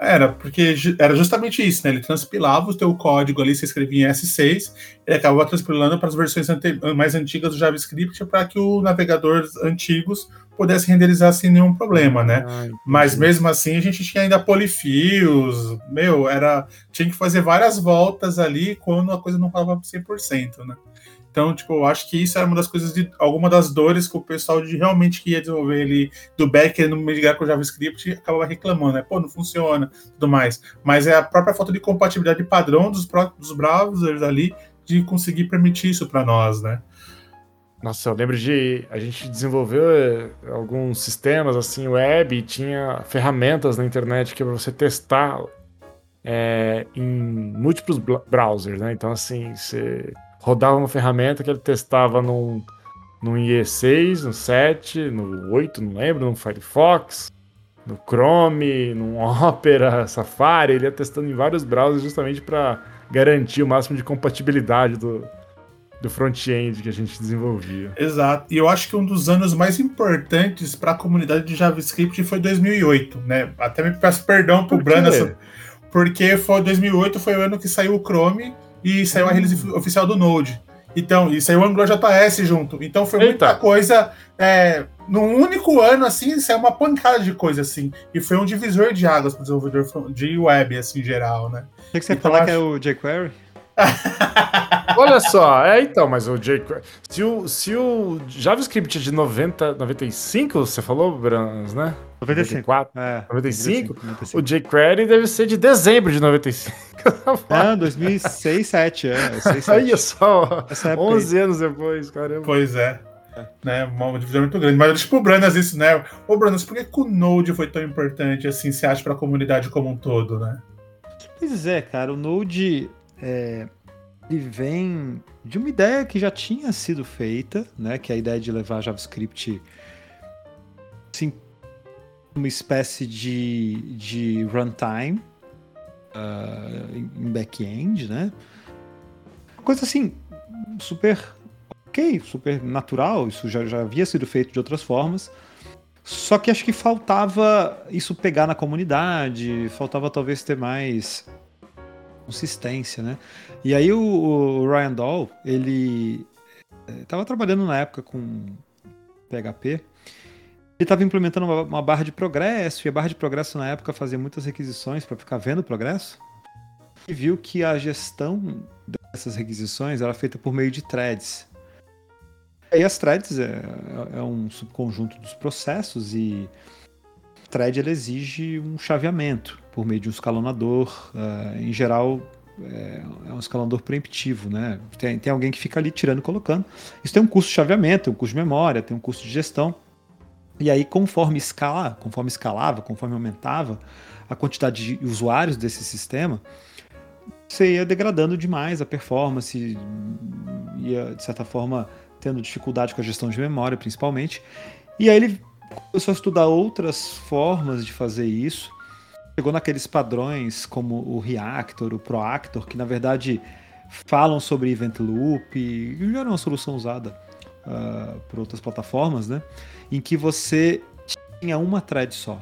Era, porque era justamente isso, né? Ele transpilava o teu código ali, você escrevia em S6, ele acabava transpilando para as versões mais antigas do JavaScript para que os navegadores antigos pudessem renderizar sem nenhum problema, né? Ah, Mas mesmo assim a gente tinha ainda polifios, meu, era tinha que fazer várias voltas ali quando a coisa não estava 100%, né? Então, tipo, eu acho que isso era uma das coisas de alguma das dores que o pessoal de realmente que ia desenvolver ele do back no migrar com o JavaScript acabava reclamando, né? Pô, não funciona, tudo mais. Mas é a própria falta de compatibilidade padrão dos próprios browsers ali de conseguir permitir isso para nós, né? Nossa, eu lembro de a gente desenvolveu eh, alguns sistemas assim web e tinha ferramentas na internet que para você testar é, em múltiplos browsers, né? Então assim, você rodava uma ferramenta que ele testava num, num IE6, no 7, no 8, não lembro, no Firefox, no Chrome, no Opera, Safari, ele ia testando em vários browsers justamente para garantir o máximo de compatibilidade do, do front-end que a gente desenvolvia. Exato. E eu acho que um dos anos mais importantes para a comunidade de JavaScript foi 2008, né? Até me peço perdão pro Por porque foi 2008 foi o ano que saiu o Chrome e saiu a release oficial do Node. Então, e saiu o AngularJS junto. Então foi Eita. muita coisa. É, num único ano, assim, saiu uma pancada de coisa, assim. E foi um divisor de águas para o desenvolvedor de web, assim, em geral, né? O que, você então, falar acho... que é o jQuery? Olha só, é então, mas o jQuery. Se o, se o JavaScript é de 90, 95, você falou, Brans, né? 95. 94, É, 95? 95. O jQuery deve ser de dezembro de 95. Ah, 2006, 2007, é. 6, 7. Olha só, Essa época aí. 11 anos depois, caramba. Pois é. Né, uma divisão muito grande. Mas tipo o Branas isso, né? Ô, Branas, por que, que o Node foi tão importante assim, se acha, pra comunidade como um todo, né? Pois é, cara, o Node é, ele vem de uma ideia que já tinha sido feita, né? Que é a ideia de levar JavaScript assim, uma espécie de, de runtime ah, em back-end, né? Coisa assim, super ok, super natural, isso já, já havia sido feito de outras formas. Só que acho que faltava isso pegar na comunidade, faltava talvez ter mais consistência, né? E aí o, o Ryan Dahl, ele estava trabalhando na época com PHP, ele estava implementando uma, uma barra de progresso, e a barra de progresso na época fazia muitas requisições para ficar vendo o progresso, e viu que a gestão dessas requisições era feita por meio de threads. E as threads é, é um subconjunto dos processos e thread ele exige um chaveamento por meio de um escalonador. eh, em geral, é, é um escalonador preemptivo, né? Tem, tem alguém que fica ali tirando e colocando. Isso tem um custo de chaveamento, tem um custo de memória, tem um custo de gestão. E aí, conforme escala, conforme escalava, conforme aumentava a quantidade de usuários desse sistema, você ia degradando demais a performance, ia, de certa forma, tendo dificuldade com a gestão de memória, principalmente. E aí ele começou a estudar outras formas de fazer isso. Chegou naqueles padrões como o Reactor, o Proactor, que na verdade falam sobre Event Loop, e já era uma solução usada ah, por outras plataformas, né? Em que você tinha uma thread só.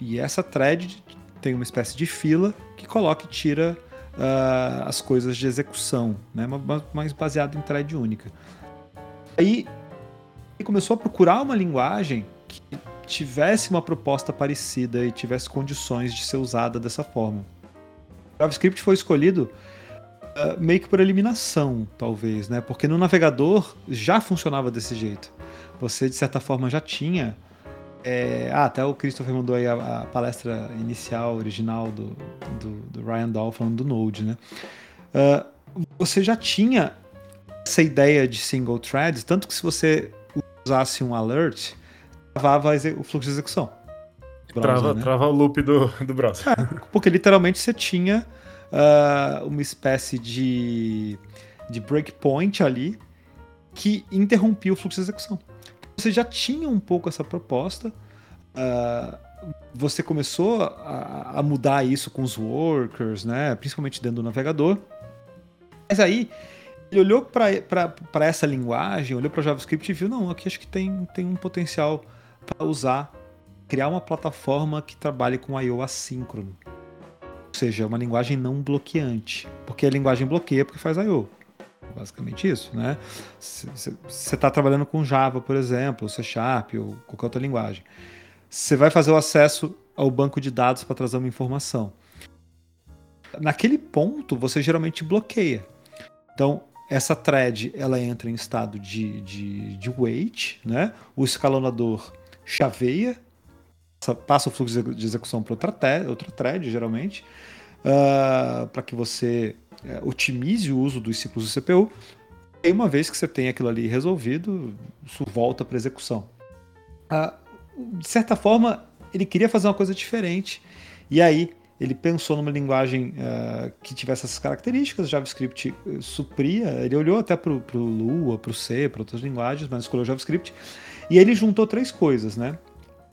E essa thread tem uma espécie de fila que coloca e tira ah, as coisas de execução, né? Ma- ma- mais baseado em thread única. Aí ele começou a procurar uma linguagem que tivesse uma proposta parecida e tivesse condições de ser usada dessa forma. O JavaScript foi escolhido ah, meio que por eliminação, talvez, né? Porque no navegador já funcionava desse jeito. Você, de certa forma, já tinha. é, Ah, até o Christopher mandou aí a, a palestra inicial, original do, do, do Ryan Dahl falando do Node, né? Ah, você já tinha essa ideia de single threads, tanto que se você usasse um alert, travava o fluxo de execução. Browser, Trava, né? trava o loop do, do browser. Porque literalmente você tinha ah, uma espécie de, de breakpoint ali que interrompia o fluxo de execução. Você já tinha um pouco essa proposta. ah, você começou a, a mudar isso com os workers, né? principalmente dentro do navegador. Mas aí ele olhou para essa linguagem, olhou para JavaScript e viu: não, aqui acho que tem, tem um potencial para usar, criar uma plataforma que trabalhe com I/O assíncrono. Ou seja, uma linguagem não bloqueante. Porque a linguagem bloqueia porque faz I/O. Basicamente isso, né? Você está trabalhando com Java, por exemplo, C Sharp ou qualquer outra linguagem. Você vai fazer o acesso ao banco de dados para trazer uma informação. Naquele ponto, você geralmente bloqueia. Então, essa thread ela entra em estado de, de, de wait, né? O escalonador chaveia, passa- o fluxo de execução para outra, outra thread, geralmente, para que você eh, otimize o uso dos ciclos do CPU. E uma vez que você tem aquilo ali resolvido, isso volta para execução. Ah, de certa forma, ele queria fazer uma coisa diferente. E aí, ele pensou numa linguagem ah, que tivesse essas características, JavaScript eh, supria, ele olhou até para o Lua, para o C, para outras linguagens, mas escolheu JavaScript, e ele juntou três coisas, né?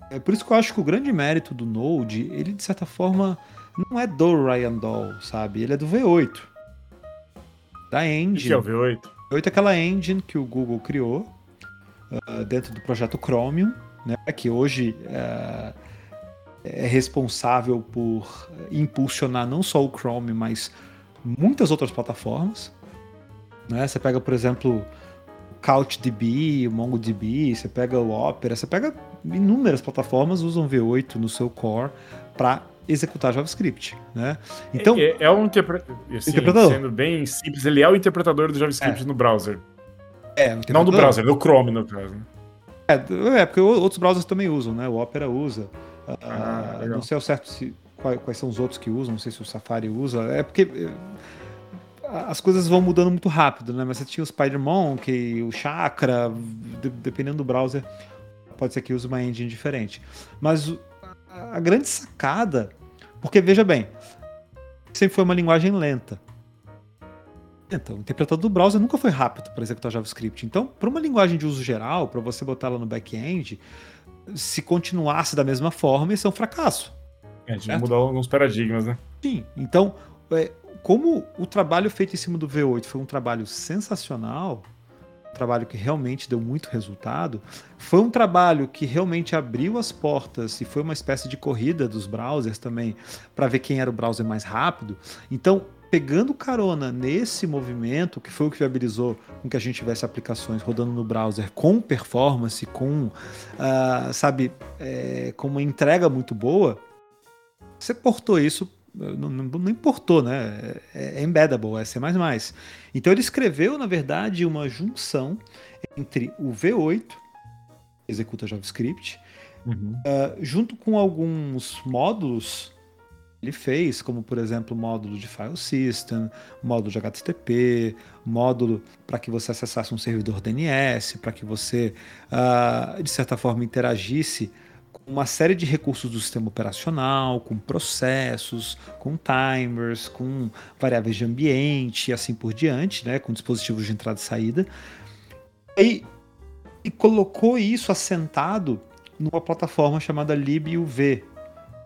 É por isso que eu acho que o grande mérito do Node, ele de certa forma não é do Ryan Dahl, sabe? Ele é do V8. Da O engine. que é o V8? V8 é aquela engine que o Google criou ah, dentro do projeto Chromium, né, que hoje ah, é responsável por impulsionar não só o Chrome, mas muitas outras plataformas. Né? Você pega, por exemplo, o CouchDB, o MongoDB, você pega o Opera, você pega inúmeras plataformas usam V8 no seu core para executar JavaScript, né? Então é, é um interpre... assim, interpretador. Sendo bem simples, ele é o interpretador do JavaScript É. no browser. é, Não do browser, do Chrome no caso. É, é, porque outros browsers também usam, né? O Opera usa. Ah, Ah, não sei ao certo se, quais, quais são os outros que usam, não sei se o Safari usa. É porque eh, as coisas vão mudando muito rápido, né? Mas você tinha o SpiderMonkey, o Chakra, de- dependendo do browser, pode ser que use uma engine diferente. Mas a, grande sacada, porque veja bem, sempre foi uma linguagem lenta. Então, o interpretador do browser nunca foi rápido para executar JavaScript. Então, para uma linguagem de uso geral, para você botar ela no back-end, se continuasse da mesma forma, isso é um fracasso. É, a gente mudou alguns paradigmas, né? Sim. Então, é, como o trabalho feito em cima do V8 foi um trabalho sensacional, trabalho que realmente deu muito resultado, foi um trabalho que realmente abriu as portas e foi uma espécie de corrida dos browsers também para ver quem era o browser mais rápido. Então, pegando carona nesse movimento, que foi o que viabilizou com que a gente tivesse aplicações rodando no browser com performance, com, ah, sabe, é, com uma entrega muito boa, você portou isso, não, não, importou, né? É, é embeddable, é C++. Então ele escreveu, na verdade, uma junção entre o V8, que executa JavaScript, ah, junto com alguns módulos que ele fez, como por exemplo módulo de file system, módulo de HTTP, módulo para que você acessasse um servidor DNS, para que você, ah, de certa forma, interagisse com uma série de recursos do sistema operacional, com processos, com timers, com variáveis de ambiente e assim por diante, né, com dispositivos de entrada e saída. E, e colocou isso assentado numa plataforma chamada libuv.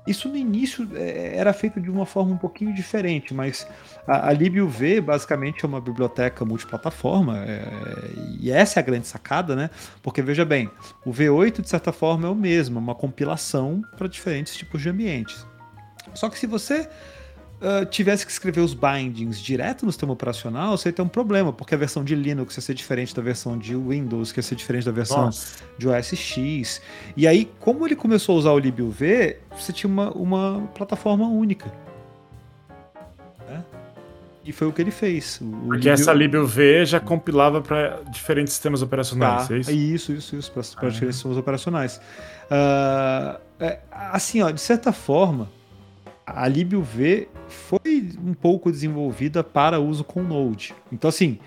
Isso no início eh, era feito de uma forma um pouquinho diferente, mas a, a libuv basicamente é uma biblioteca multiplataforma, eh, e essa é a grande sacada, né? Porque veja bem, o V8 de certa forma é o mesmo, é uma compilação para diferentes tipos de ambientes. Só que se você ah, tivesse que escrever os bindings direto no sistema operacional, você ia ter um problema, porque a versão de Linux ia ser diferente da versão de Windows, que ia ser diferente da versão Nossa. de OS X. E aí, como ele começou a usar o libuv, você tinha uma, uma plataforma única. né? E foi o que ele fez. O- Porque essa libuv já compilava para diferentes sistemas operacionais, Tá, é isso? Isso, isso, isso, para Ah. diferentes sistemas operacionais. Ah, é, assim, ó, de certa forma, a libuv foi um pouco desenvolvida para uso com Node. Então, assim,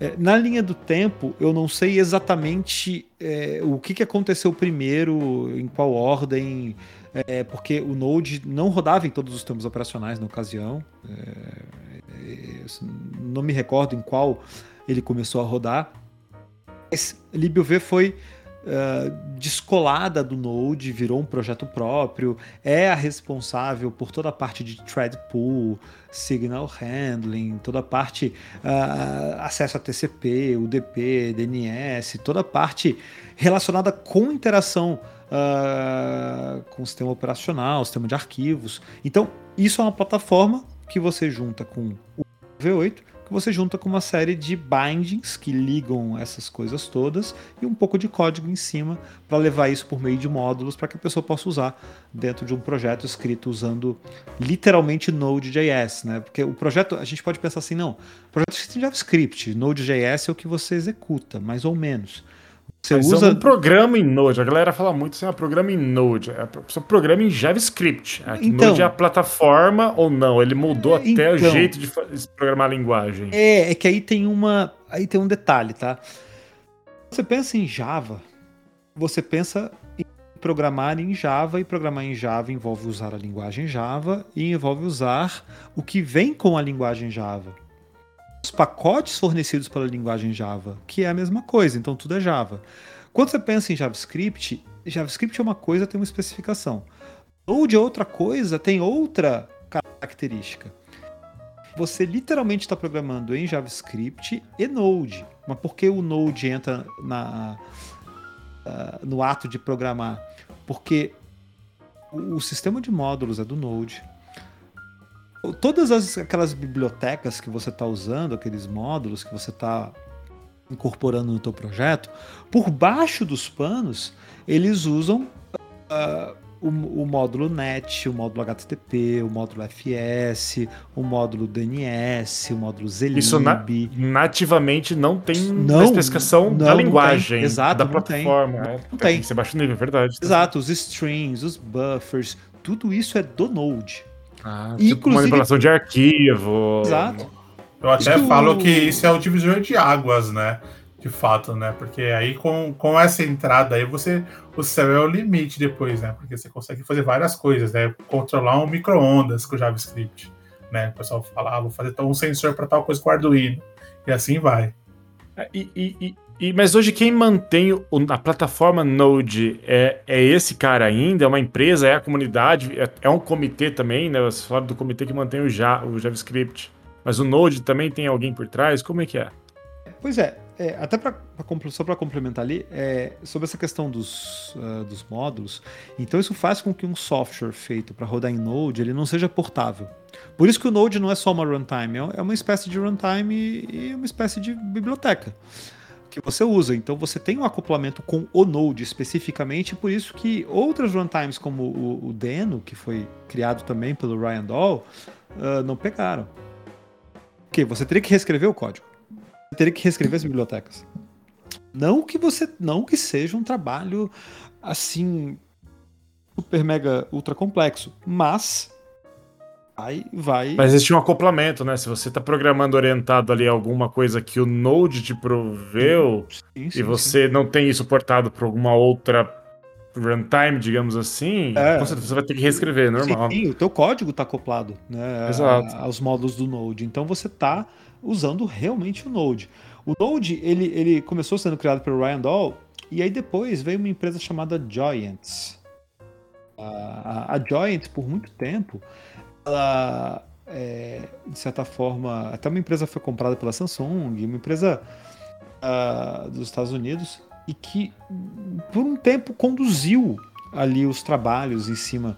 é, na linha do tempo, eu não sei exatamente é, o que, que aconteceu primeiro, em qual ordem, é, porque o Node não rodava em todos os sistemas operacionais na ocasião. É, é, não me recordo em qual ele começou a rodar. Mas libuv foi descolada do Node, virou um projeto próprio, é a responsável por toda a parte de thread pool, signal handling, toda a parte uh, acesso a TCP, UDP, DNS, toda a parte relacionada com interação uh, com o sistema operacional, sistema de arquivos. Então, isso é uma plataforma que você junta com o V8 que você junta com uma série de bindings que ligam essas coisas todas e um pouco de código em cima para levar isso por meio de módulos para que a pessoa possa usar dentro de um projeto escrito usando literalmente Node.js, né? Porque o projeto, a gente pode pensar assim, não, projeto escrito em JavaScript, Node.js é o que você executa, mais ou menos. Você Mas usa é um programa em Node. A galera fala muito assim, ah, programa em Node. É só programa em JavaScript. É Então- Node é a plataforma ou não? Ele mudou até o Então. jeito de programar a linguagem. É, é que aí tem uma. Aí tem um detalhe, tá? Você pensa em Java, você pensa em programar em Java, e programar em Java envolve usar a linguagem Java e envolve usar o que vem com a linguagem Java. Os pacotes fornecidos pela linguagem Java, que é a mesma coisa, então tudo é Java. Quando você pensa em JavaScript, JavaScript é uma coisa, tem uma especificação. Node é outra coisa, tem outra característica você literalmente está programando em JavaScript e Node. Mas por que o Node entra na, ah, no ato de programar? Porque o, o sistema de módulos é do Node. Todas as, aquelas bibliotecas que você está usando, aqueles módulos que você está incorporando no teu projeto, por baixo dos panos, eles usam ah, o, o, módulo NET, o módulo HTTP, o módulo FS, o módulo DNS, o módulo Zelib. Isso na, nativamente não tem não, especificação não, da linguagem, Exato, da não plataforma. Tem. É, não tem. Você baixa o nível, é verdade. Exato, os strings, os buffers, tudo isso é do Node. Ah, tipo Inclusive, manipulação de arquivo. Exato. Eu até isso... falo que isso é o divisor de águas, né? De fato, né? Porque aí com, com essa entrada aí você. O céu é o limite depois, né? Porque você consegue fazer várias coisas, né? Controlar um micro-ondas com o JavaScript. Né? O pessoal fala, ah, vou fazer um sensor para tal coisa com o Arduino. E assim vai. É, e, e, e, mas hoje quem mantém o, a plataforma Node é, é esse cara ainda? É uma empresa? É a comunidade? É, é um comitê também, né? Você fala do comitê que mantém o, ja, o JavaScript. Mas o Node também tem alguém por trás? Como é que é? Pois é, é até pra, pra, só para complementar ali, é, sobre essa questão dos, uh, dos módulos, então isso faz com que um software feito para rodar em Node ele não seja portável. Por isso que o Node não é só uma runtime, é, é uma espécie de runtime e, e uma espécie de biblioteca que você usa. Então você tem um acoplamento com o Node especificamente, por isso que outras runtimes como o, o Deno, que foi criado também pelo Ryan Dahl, uh, não pegaram. Porque você teria que reescrever o código. Você teria que reescrever as bibliotecas. Não que você, não que seja um trabalho assim super mega ultra complexo, mas Aí vai. Mas existe um acoplamento, né? Se você está programando orientado ali a alguma coisa que o Node te proveu sim, sim, e você sim. não tem isso portado para alguma outra runtime, digamos assim, é. você vai ter que reescrever, normal. Sim, o teu código está acoplado né, Exato. aos módulos do Node. Então você está usando realmente o Node. O Node ele, ele começou sendo criado pelo Ryan Dahl e aí depois veio uma empresa chamada Giants. A, a, a Giants, por muito tempo, ela, é, de certa forma, até uma empresa foi comprada pela Samsung, uma empresa uh, dos Estados Unidos, e que por um tempo conduziu ali os trabalhos em cima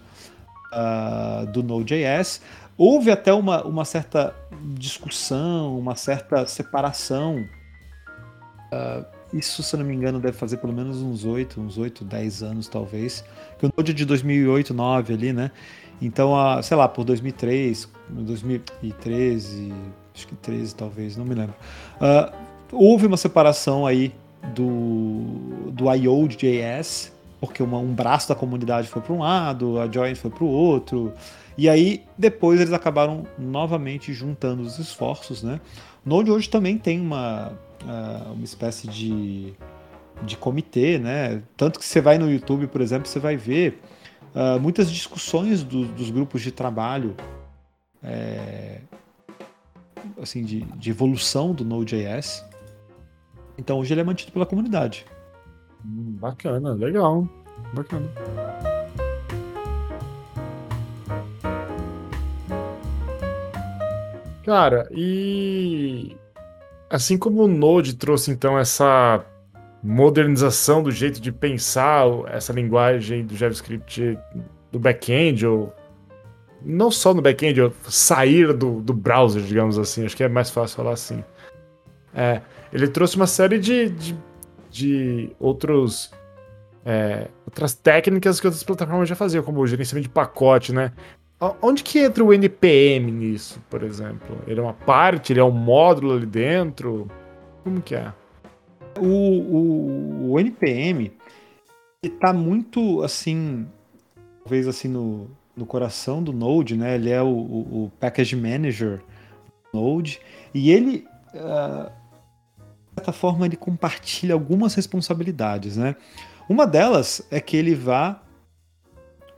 uh, do Node.js. Houve até uma, uma certa discussão, uma certa separação. Uh, isso, se não me engano, deve fazer pelo menos uns 8, uns 8, 10 anos, talvez. Que o Node é de 2008, 2009 ali, né? Então, a, sei lá, por 2003, 2013, acho que 13 talvez, não me lembro. Uh, houve uma separação aí do, do IO.js, porque uma, um braço da comunidade foi para um lado, a Join foi para o outro. E aí, depois eles acabaram novamente juntando os esforços, né? Node hoje também tem uma, uh, uma espécie de, de comitê, né? Tanto que você vai no YouTube, por exemplo, você vai ver uh, muitas discussões do, dos grupos de trabalho é, assim, de, de, evolução do Node.js. Então hoje ele é mantido pela comunidade. Hum, bacana, legal. Bacana. Cara, e assim como o Node trouxe então essa modernização do jeito de pensar essa linguagem do JavaScript do back-end, ou não só no back-end, ou sair do, do browser, digamos assim, acho que é mais fácil falar assim. É, ele trouxe uma série de, de, de outros, é, outras técnicas que outras plataformas já faziam, como o gerenciamento de pacote, né? Onde que entra o NPM nisso, por exemplo? Ele é uma parte, ele é um módulo ali dentro? Como que é? O, o, o NPM está muito assim, talvez assim no, no coração do Node, né? Ele é o, o, o package manager do Node e ele uh, de certa forma ele compartilha algumas responsabilidades, né? Uma delas é que ele vá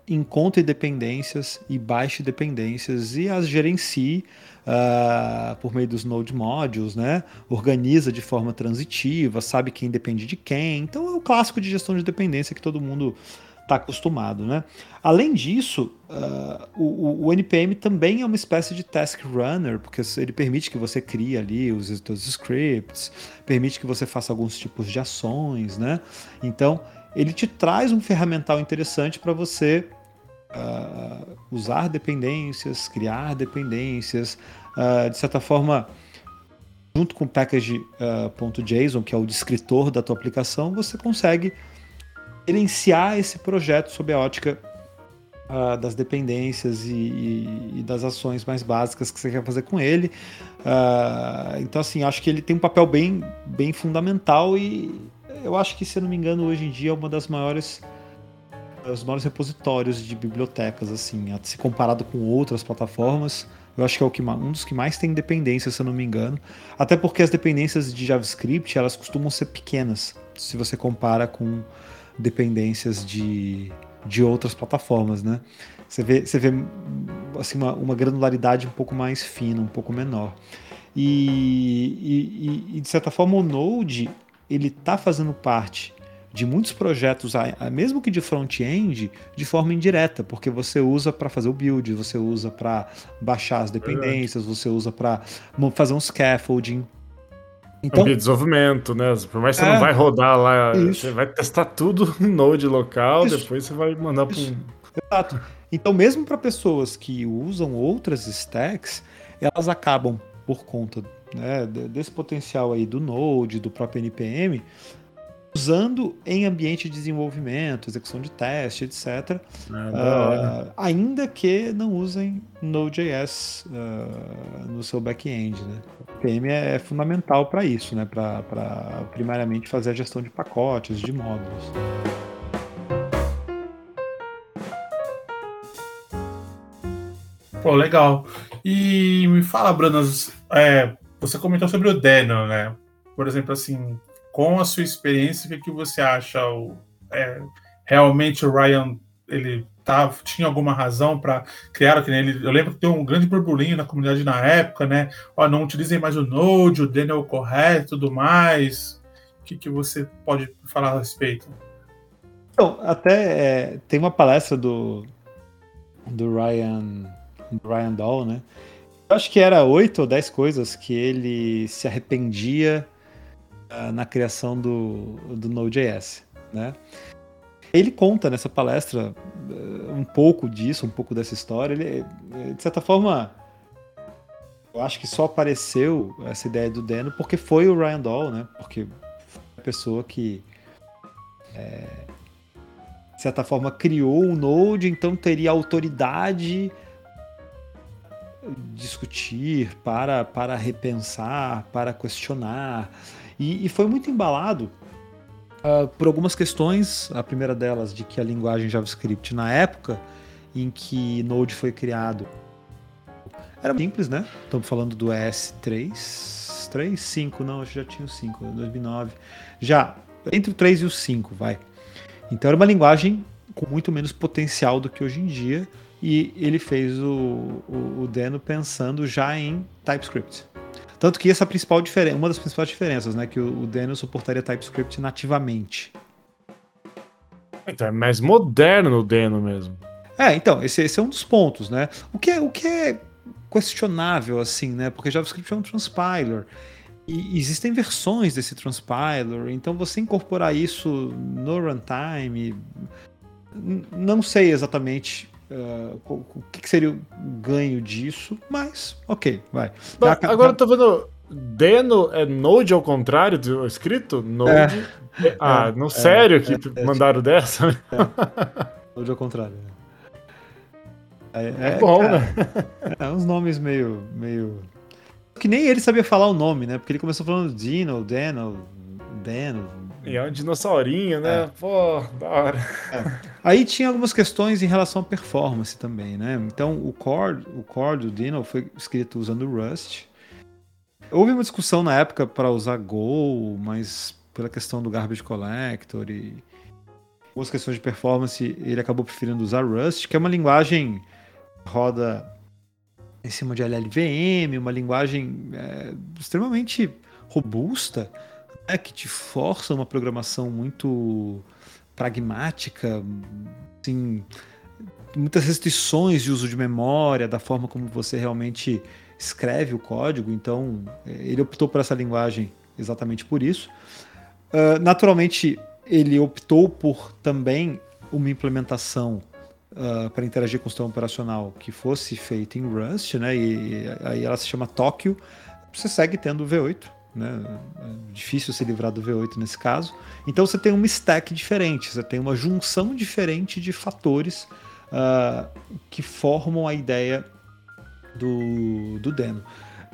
encontre dependências e baixe dependências e as gerencie uh, por meio dos Node Modules, né? Organiza de forma transitiva, sabe quem depende de quem. Então é o clássico de gestão de dependência que todo mundo está acostumado, né? Além disso, uh, o, o, NPM também é uma espécie de task runner, porque ele permite que você crie ali os seus scripts, permite que você faça alguns tipos de ações, né? Então, ele te traz um ferramental interessante para você uh, usar dependências, criar dependências, uh, de certa forma, junto com o package.json, que é o descritor da tua aplicação, você consegue gerenciar esse projeto sob a ótica uh, das dependências e, e, e, das ações mais básicas que você quer fazer com ele. Uh, então, assim, acho que ele tem um papel bem, bem fundamental e eu acho que, se eu não me engano, hoje em dia é uma das maiores os maiores repositórios de bibliotecas, assim, se comparado com outras plataformas. Eu acho que é o que, um dos que mais tem dependência, se eu não me engano. Até porque as dependências de JavaScript, elas costumam ser pequenas, se você compara com dependências de, de outras plataformas, né? Você vê, você vê assim, uma, uma granularidade um pouco mais fina, um pouco menor. E, e, e de certa forma o Node ele está fazendo parte de muitos projetos, mesmo que de front-end, de forma indireta, porque você usa para fazer o build, você usa para baixar as dependências, você usa para fazer um scaffolding. Então, desenvolvimento, né? Por mais que você é, não vai rodar lá, isso. você vai testar tudo no Node local, isso. depois você vai mandar para um. Exato. Então, mesmo para pessoas que usam outras stacks, elas acabam por conta né, desse potencial aí do Node, do próprio NPM, usando em ambiente de desenvolvimento, execução de teste, etc. uh, ainda que não usem Node.js uh, no seu back-end. Né? O PM é fundamental para isso, né? para primariamente fazer a gestão de pacotes, de módulos. Pô, legal. E me fala, Brunas, é, você comentou sobre o Deno, né? Por exemplo, assim, com a sua experiência, o que, que você acha? O, é, realmente o Ryan ele tá, tinha alguma razão para criar aquele ele? Eu lembro que tem um grande burburinho na comunidade na época, né? Ó, não utilizem mais o Node, o Daniel correto, tudo mais. O que, que você pode falar a respeito? Então, até é, tem uma palestra do do Ryan do Ryan Dahl, né? Eu acho que era oito ou dez coisas que ele se arrependia na criação do, do Node.js, né? Ele conta nessa palestra uh, um pouco disso, um pouco dessa história. Ele, eh, de certa forma, eu acho que só apareceu essa ideia do Deno porque foi o Ryan Dahl, né? Porque foi a pessoa que, é, de certa forma, criou o Node, então teria autoridade discutir, para, para repensar, para questionar. E, e foi muito embalado uh, por algumas questões. A primeira delas, de que a linguagem JavaScript, na época em que Node foi criado, era simples, né? Estamos falando do ES3, 3, 5, não, acho que já tinha o 5, 2009. Já, entre o 3 e o 5, vai. Então era uma linguagem com muito menos potencial do que hoje em dia, e ele fez o, o, o Deno pensando já em TypeScript. Tanto que essa é principal diferença, uma das principais diferenças, né, que o, o Daniel suportaria TypeScript nativamente. Então é mais moderno o Deno mesmo. É, então, esse, esse é um dos pontos, né? O que é, o que é questionável, assim, né? Porque JavaScript é um transpiler. E existem versões desse transpiler, então você incorporar isso no runtime, não sei exatamente Uh, o que, seria o ganho disso, mas ok, vai. Agora eu tô vendo. Deno é Node ao contrário do escrito? Node. É. Ah, é, não, é, sério que é, mandaram dessa? Node ao contrário. É, é bom, cara, né? É, uns nomes meio, meio. Que nem ele sabia falar o nome, né? Porque ele começou falando Dino, Deno, Deno, e é um dinossaurinho, né? É. Pô, da hora. É. Aí tinha algumas questões em relação à performance também, né? Então o core, o core do Dino foi escrito usando Rust. Houve uma discussão na época para usar Go, mas pela questão do garbage collector e algumas questões de performance, ele acabou preferindo usar Rust, que é uma linguagem que roda em cima de LLVM, uma linguagem é, extremamente robusta é, que te força uma programação muito pragmática, assim, muitas restrições de uso de memória, da forma como você realmente escreve o código. Então, ele optou por essa linguagem exatamente por isso. Uh, naturalmente, ele optou por também uma implementação uh, para interagir com o sistema operacional que fosse feita em Rust, né? E, aí ela se chama Tóquio. Você segue tendo o V8, né? É difícil se livrar do V8 nesse caso. Então você tem uma stack diferente, você tem uma junção diferente de fatores uh, que formam a ideia do, do Deno.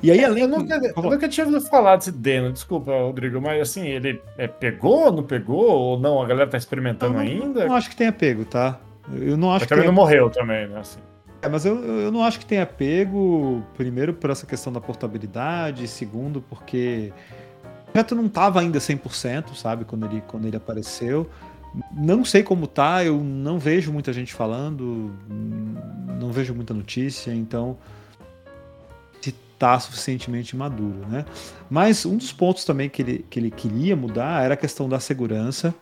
E aí, além. Eu nunca, eu nunca tinha ouvido falar desse Deno, desculpa, Rodrigo, mas assim, ele é, pegou, não pegou? Ou não? A galera tá experimentando não, ainda? Eu não acho que tenha pego, tá? Eu não acho que. Tenha... morreu também, né? Assim. É, mas eu, eu não acho que tenha pego, primeiro, por essa questão da portabilidade, segundo, porque o projeto não estava ainda 100%, sabe, quando ele, quando ele apareceu. Não sei como tá, eu não vejo muita gente falando, não vejo muita notícia, então está suficientemente maduro, né? Mas um dos pontos também que ele, que ele queria mudar era a questão da segurança.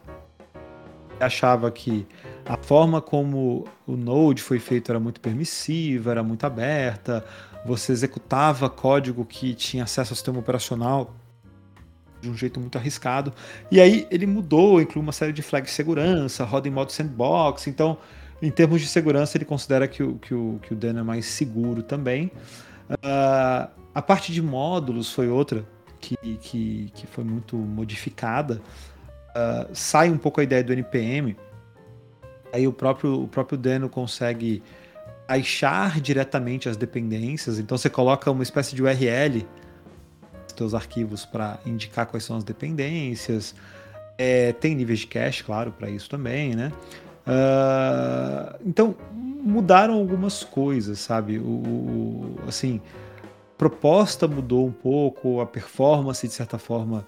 Achava que a forma como o Node foi feito era muito permissiva, era muito aberta, você executava código que tinha acesso ao sistema operacional de um jeito muito arriscado. E aí ele mudou, incluiu uma série de flags de segurança, roda em modo sandbox. Então, em termos de segurança, ele considera que o, que o, que o é mais seguro também. Uh, a parte de módulos foi outra que, que, que foi muito modificada. Uh, sai um pouco a ideia do NPM. Aí o próprio, o próprio Deno consegue baixar diretamente as dependências. Então você coloca uma espécie de URL nos seus arquivos para indicar quais são as dependências. É, tem níveis de cache, claro, para isso também, né? Uh, então mudaram algumas coisas, sabe? O, o, assim, proposta mudou um pouco, a performance de certa forma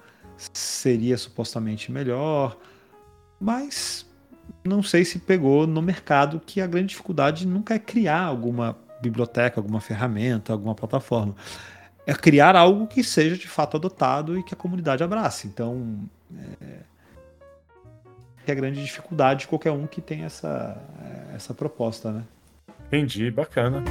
seria supostamente melhor, mas não sei se pegou no mercado que a grande dificuldade nunca é criar alguma biblioteca, alguma ferramenta, alguma plataforma. É criar algo que seja de fato adotado e que a comunidade abrace. Então, é, é a grande dificuldade de qualquer um que tem essa, essa proposta, né? Entendi, bacana.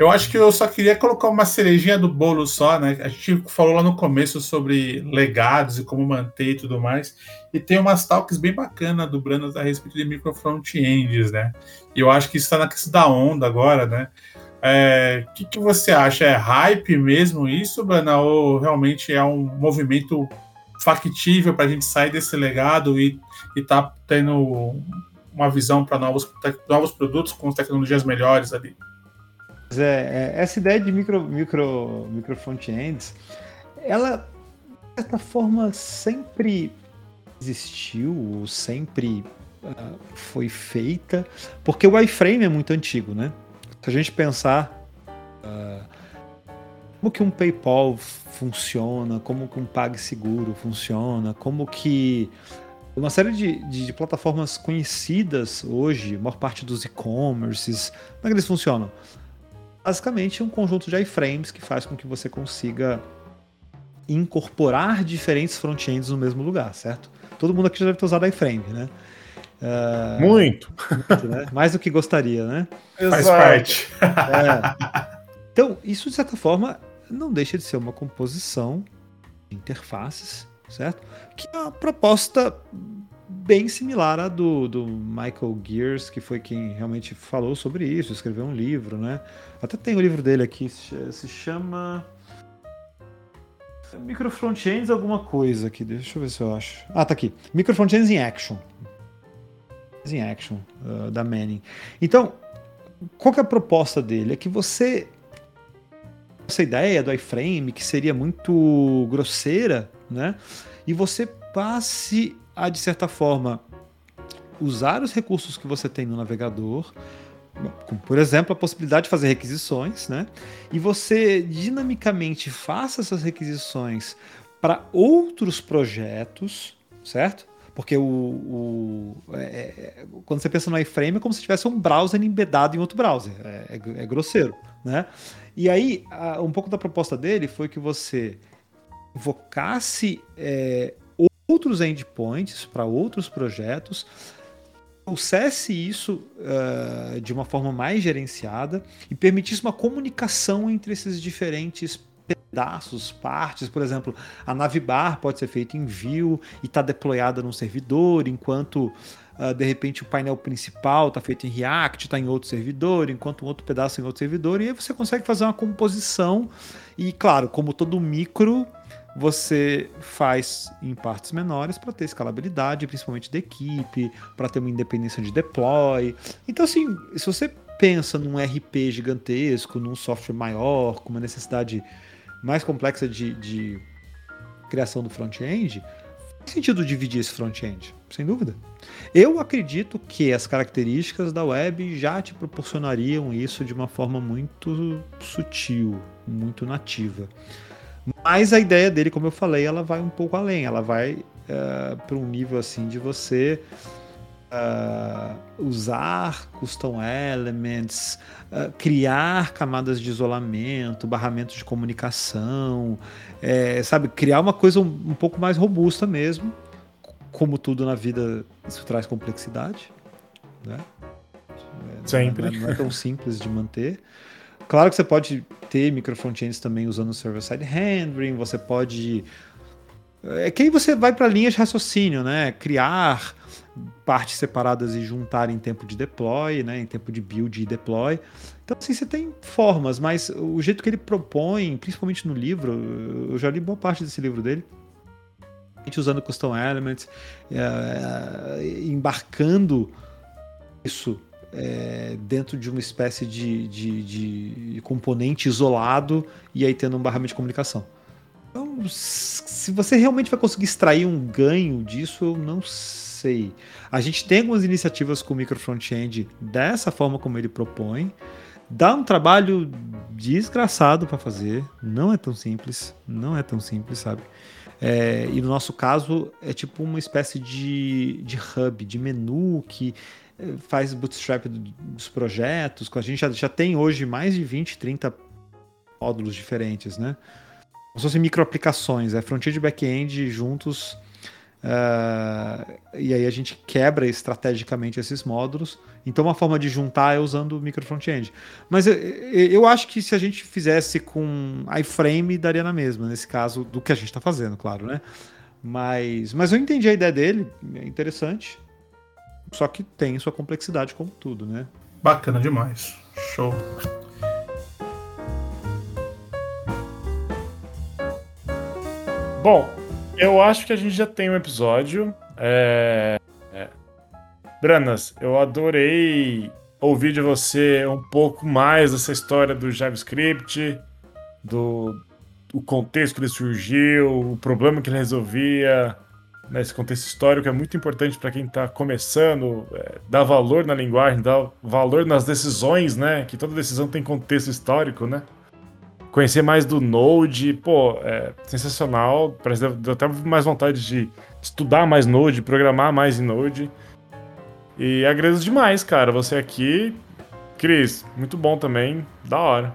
Eu acho que eu só queria colocar uma cerejinha do bolo só, né? A gente falou lá no começo sobre legados e como manter e tudo mais. E tem umas talks bem bacanas do Branas a respeito de micro front-ends, né? E eu acho que isso está na questão da onda agora, né? O é, que, que você acha? É hype mesmo isso, Brana? Ou realmente é um movimento factível para a gente sair desse legado e estar tá tendo uma visão para novos, novos produtos com tecnologias melhores ali? É, é, essa ideia de micro, micro, micro front-ends, ela, de certa forma, sempre existiu, sempre uh, foi feita, porque o iframe é muito antigo, né? Se a gente pensar uh, como que um PayPal funciona, como que um PagSeguro funciona, como que uma série de, de, de plataformas conhecidas hoje, a maior parte dos e-commerces, como é que eles funcionam? Basicamente um conjunto de iframes que faz com que você consiga incorporar diferentes front-ends no mesmo lugar, certo? Todo mundo aqui já deve ter usado iframe, né? Uh, muito. muito né? Mais do que gostaria, né? Faz parte. É. Então, isso de certa forma não deixa de ser uma composição de interfaces, certo? Que é uma proposta bem similar à do, do Michael Gears, que foi quem realmente falou sobre isso, escreveu um livro, né? Até tem o livro dele aqui, se chama. Micro Frontends alguma coisa aqui, deixa eu ver se eu acho. Ah, tá aqui. Micro Frontends in Action. In Action, uh, da Manning. Então, qual que é a proposta dele? É que você. Essa ideia do iframe, que seria muito grosseira, né? E você passe a, de certa forma, usar os recursos que você tem no navegador, como, por exemplo, a possibilidade de fazer requisições, né? E você dinamicamente faça essas requisições para outros projetos, certo? Porque o, o é, é, quando você pensa no iframe é como se tivesse um browser embedado em outro browser. É, é, é grosseiro, né? E aí, a, um pouco da proposta dele foi que você invocasse é, outros endpoints para outros projetos, trouxesse isso uh, de uma forma mais gerenciada e permitisse uma comunicação entre esses diferentes pedaços, partes, por exemplo, a Navibar pode ser feita em Vue e está deployada num servidor, enquanto uh, de repente o painel principal está feito em React, está em outro servidor, enquanto um outro pedaço em outro servidor, e aí você consegue fazer uma composição e, claro, como todo micro, você faz em partes menores para ter escalabilidade, principalmente da equipe, para ter uma independência de deploy. Então, assim, se você pensa num RP gigantesco, num software maior, com uma necessidade mais complexa de, de criação do front-end, faz sentido dividir esse front-end, sem dúvida. Eu acredito que as características da web já te proporcionariam isso de uma forma muito sutil, muito nativa. Mas a ideia dele, como eu falei, ela vai um pouco além. Ela vai uh, eh, para um nível assim de você uh, usar custom elements, uh, criar camadas de isolamento, barramento de comunicação, é, sabe, criar uma coisa um, um pouco mais robusta mesmo. Como tudo na vida, isso traz complexidade, né? Sempre. Não é, não é tão simples de manter. Claro que você pode ter microfrontends também usando server-side rendering, você pode. É que aí você vai para linhas de raciocínio, né? Criar partes separadas e juntar em tempo de deploy, né? Em tempo de build e deploy. Então, assim, você tem formas, mas o jeito que ele propõe, principalmente no livro, eu já li boa parte desse livro dele, usando custom elements, é, embarcando isso é, dentro de uma espécie de, de, de, componente isolado e aí tendo um barramento de comunicação. Então, se você realmente vai conseguir extrair um ganho disso, eu não sei. A gente tem algumas iniciativas com o micro front-end dessa forma como ele propõe. Dá um trabalho desgraçado para fazer, não é tão simples, não é tão simples, sabe? É, e no nosso caso é tipo uma espécie de, de hub, de menu que faz bootstrap dos projetos. A gente já, já tem hoje mais de 20, 30 módulos diferentes, né? Como se fossem microaplicações, é front-end e back-end juntos. Uh, e aí a gente quebra estrategicamente esses módulos. Então uma forma de juntar é usando o micro front-end. Mas eu, eu, acho que se a gente fizesse com iframe, daria na mesma, nesse caso, do que a gente está fazendo, claro, né? Mas, mas eu entendi a ideia dele, é interessante. Só que tem sua complexidade, como tudo, né? Bacana demais. Show. Bom, eu acho que a gente já tem um episódio. É... É. Branas, eu adorei ouvir de você um pouco mais dessa história do JavaScript, do o contexto que ele surgiu, o problema que ele resolvia, nesse contexto histórico é muito importante para quem está começando, é, dar valor na linguagem, dar valor nas decisões, né? Que toda decisão tem contexto histórico, né? Conhecer mais do Node, pô, é sensacional. Parece deu até mais vontade de estudar mais Node, programar mais em Node. E agradeço demais, cara, você aqui. Cris, muito bom também, da hora.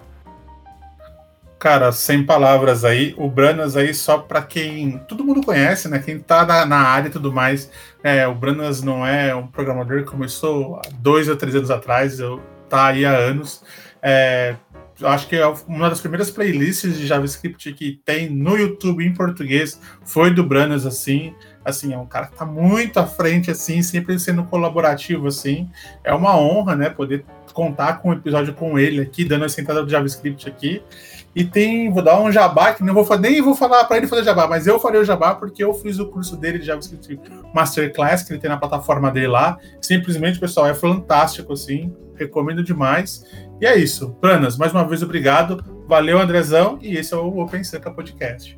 Cara, sem palavras aí, o Branas aí, só para quem. Todo mundo conhece, né? Quem tá na, na, área e tudo mais. É, o Branas não é um programador que começou dois ou três anos atrás, eu, tá aí há anos. É, acho que é uma das primeiras playlists de JavaScript que tem no YouTube em português foi do Branas, assim. Assim, é um cara que tá muito à frente, assim, sempre sendo colaborativo, assim. É uma honra, né, poder contar com um episódio com ele aqui, dando a sentada do JavaScript aqui. E tem, vou dar um jabá, que não vou, nem vou falar para ele fazer jabá, mas eu farei o jabá porque eu fiz o curso dele de JavaScript Masterclass, que ele tem na plataforma dele lá. Simplesmente, pessoal, é fantástico, assim, recomendo demais. E é isso. Planas, mais uma vez, obrigado. Valeu, Andrezão, e esse é o Open Sanka Podcast.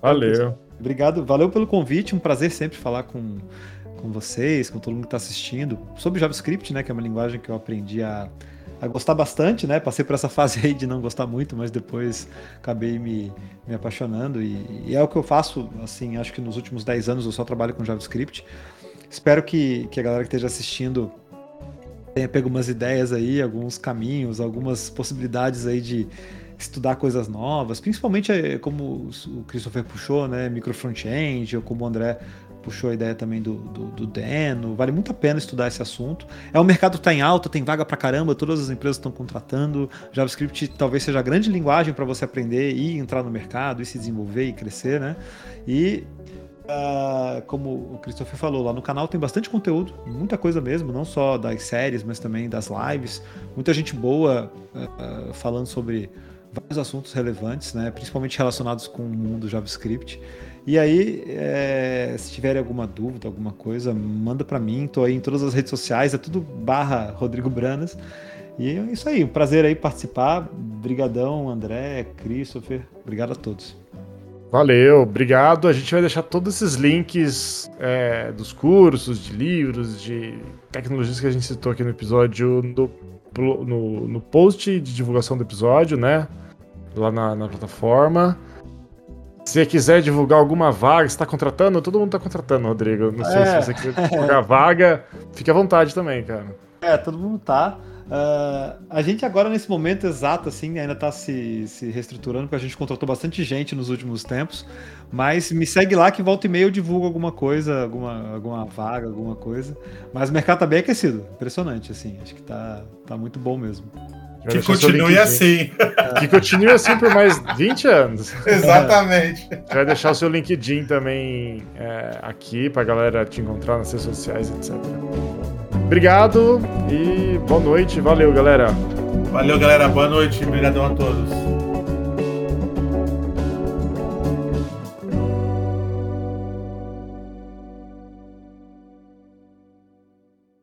Valeu. Obrigado, valeu pelo convite, um prazer sempre falar com, com vocês, com todo mundo que está assistindo, sobre JavaScript, né, que é uma linguagem que eu aprendi a a gostar bastante, né? Passei por essa fase aí de não gostar muito, mas depois acabei me, me apaixonando e, e, é o que eu faço, assim, acho que nos últimos 10 anos eu só trabalho com JavaScript. Espero que, que a galera que esteja assistindo tenha pego umas ideias aí, alguns caminhos, algumas possibilidades aí de estudar coisas novas, principalmente eh, como o Christopher puxou, né, micro front-end, ou como o André puxou a ideia também do, do, do Deno. Vale muito a pena estudar esse assunto. É um mercado que está em alta, tem vaga pra caramba, todas as empresas estão contratando. JavaScript talvez seja a grande linguagem para você aprender e entrar no mercado e se desenvolver e crescer, né? E Uh, como o Christopher falou, lá no canal tem bastante conteúdo, muita coisa mesmo, não só das séries, mas também das lives. Muita gente boa uh, uh, falando sobre vários assuntos relevantes, né, principalmente relacionados com o mundo JavaScript. E aí, é, se tiverem alguma dúvida, alguma coisa, manda para mim. Estou aí em todas as redes sociais, é tudo barra Rodrigo Branas. E é isso aí, um prazer aí participar. Brigadão, André, Christopher, obrigado a todos. Valeu, obrigado. A gente vai deixar todos esses links é, dos cursos, de livros, de tecnologias que a gente citou aqui no episódio no, no, no post de divulgação do episódio, né? Lá na, na plataforma. Se você quiser divulgar alguma vaga, você está contratando? Todo mundo está contratando, Rodrigo. Não sei é. se você quiser divulgar vaga, fique à vontade também, cara. É, todo mundo tá. Uh, a gente agora, nesse momento exato, assim, ainda está se, se reestruturando, porque a gente contratou bastante gente nos últimos tempos. Mas me segue lá que volta e meia eu divulgo alguma coisa, alguma, alguma vaga, alguma coisa. Mas o mercado tá bem aquecido. Impressionante, assim. Acho que tá, tá muito bom mesmo. Que continue assim. Que continue assim por mais 20 anos. Exatamente. Vai deixar o seu LinkedIn também é, aqui pra galera te encontrar nas redes sociais, etc. Obrigado e boa noite. Valeu, galera. Valeu, galera. Boa noite. Obrigadão a todos.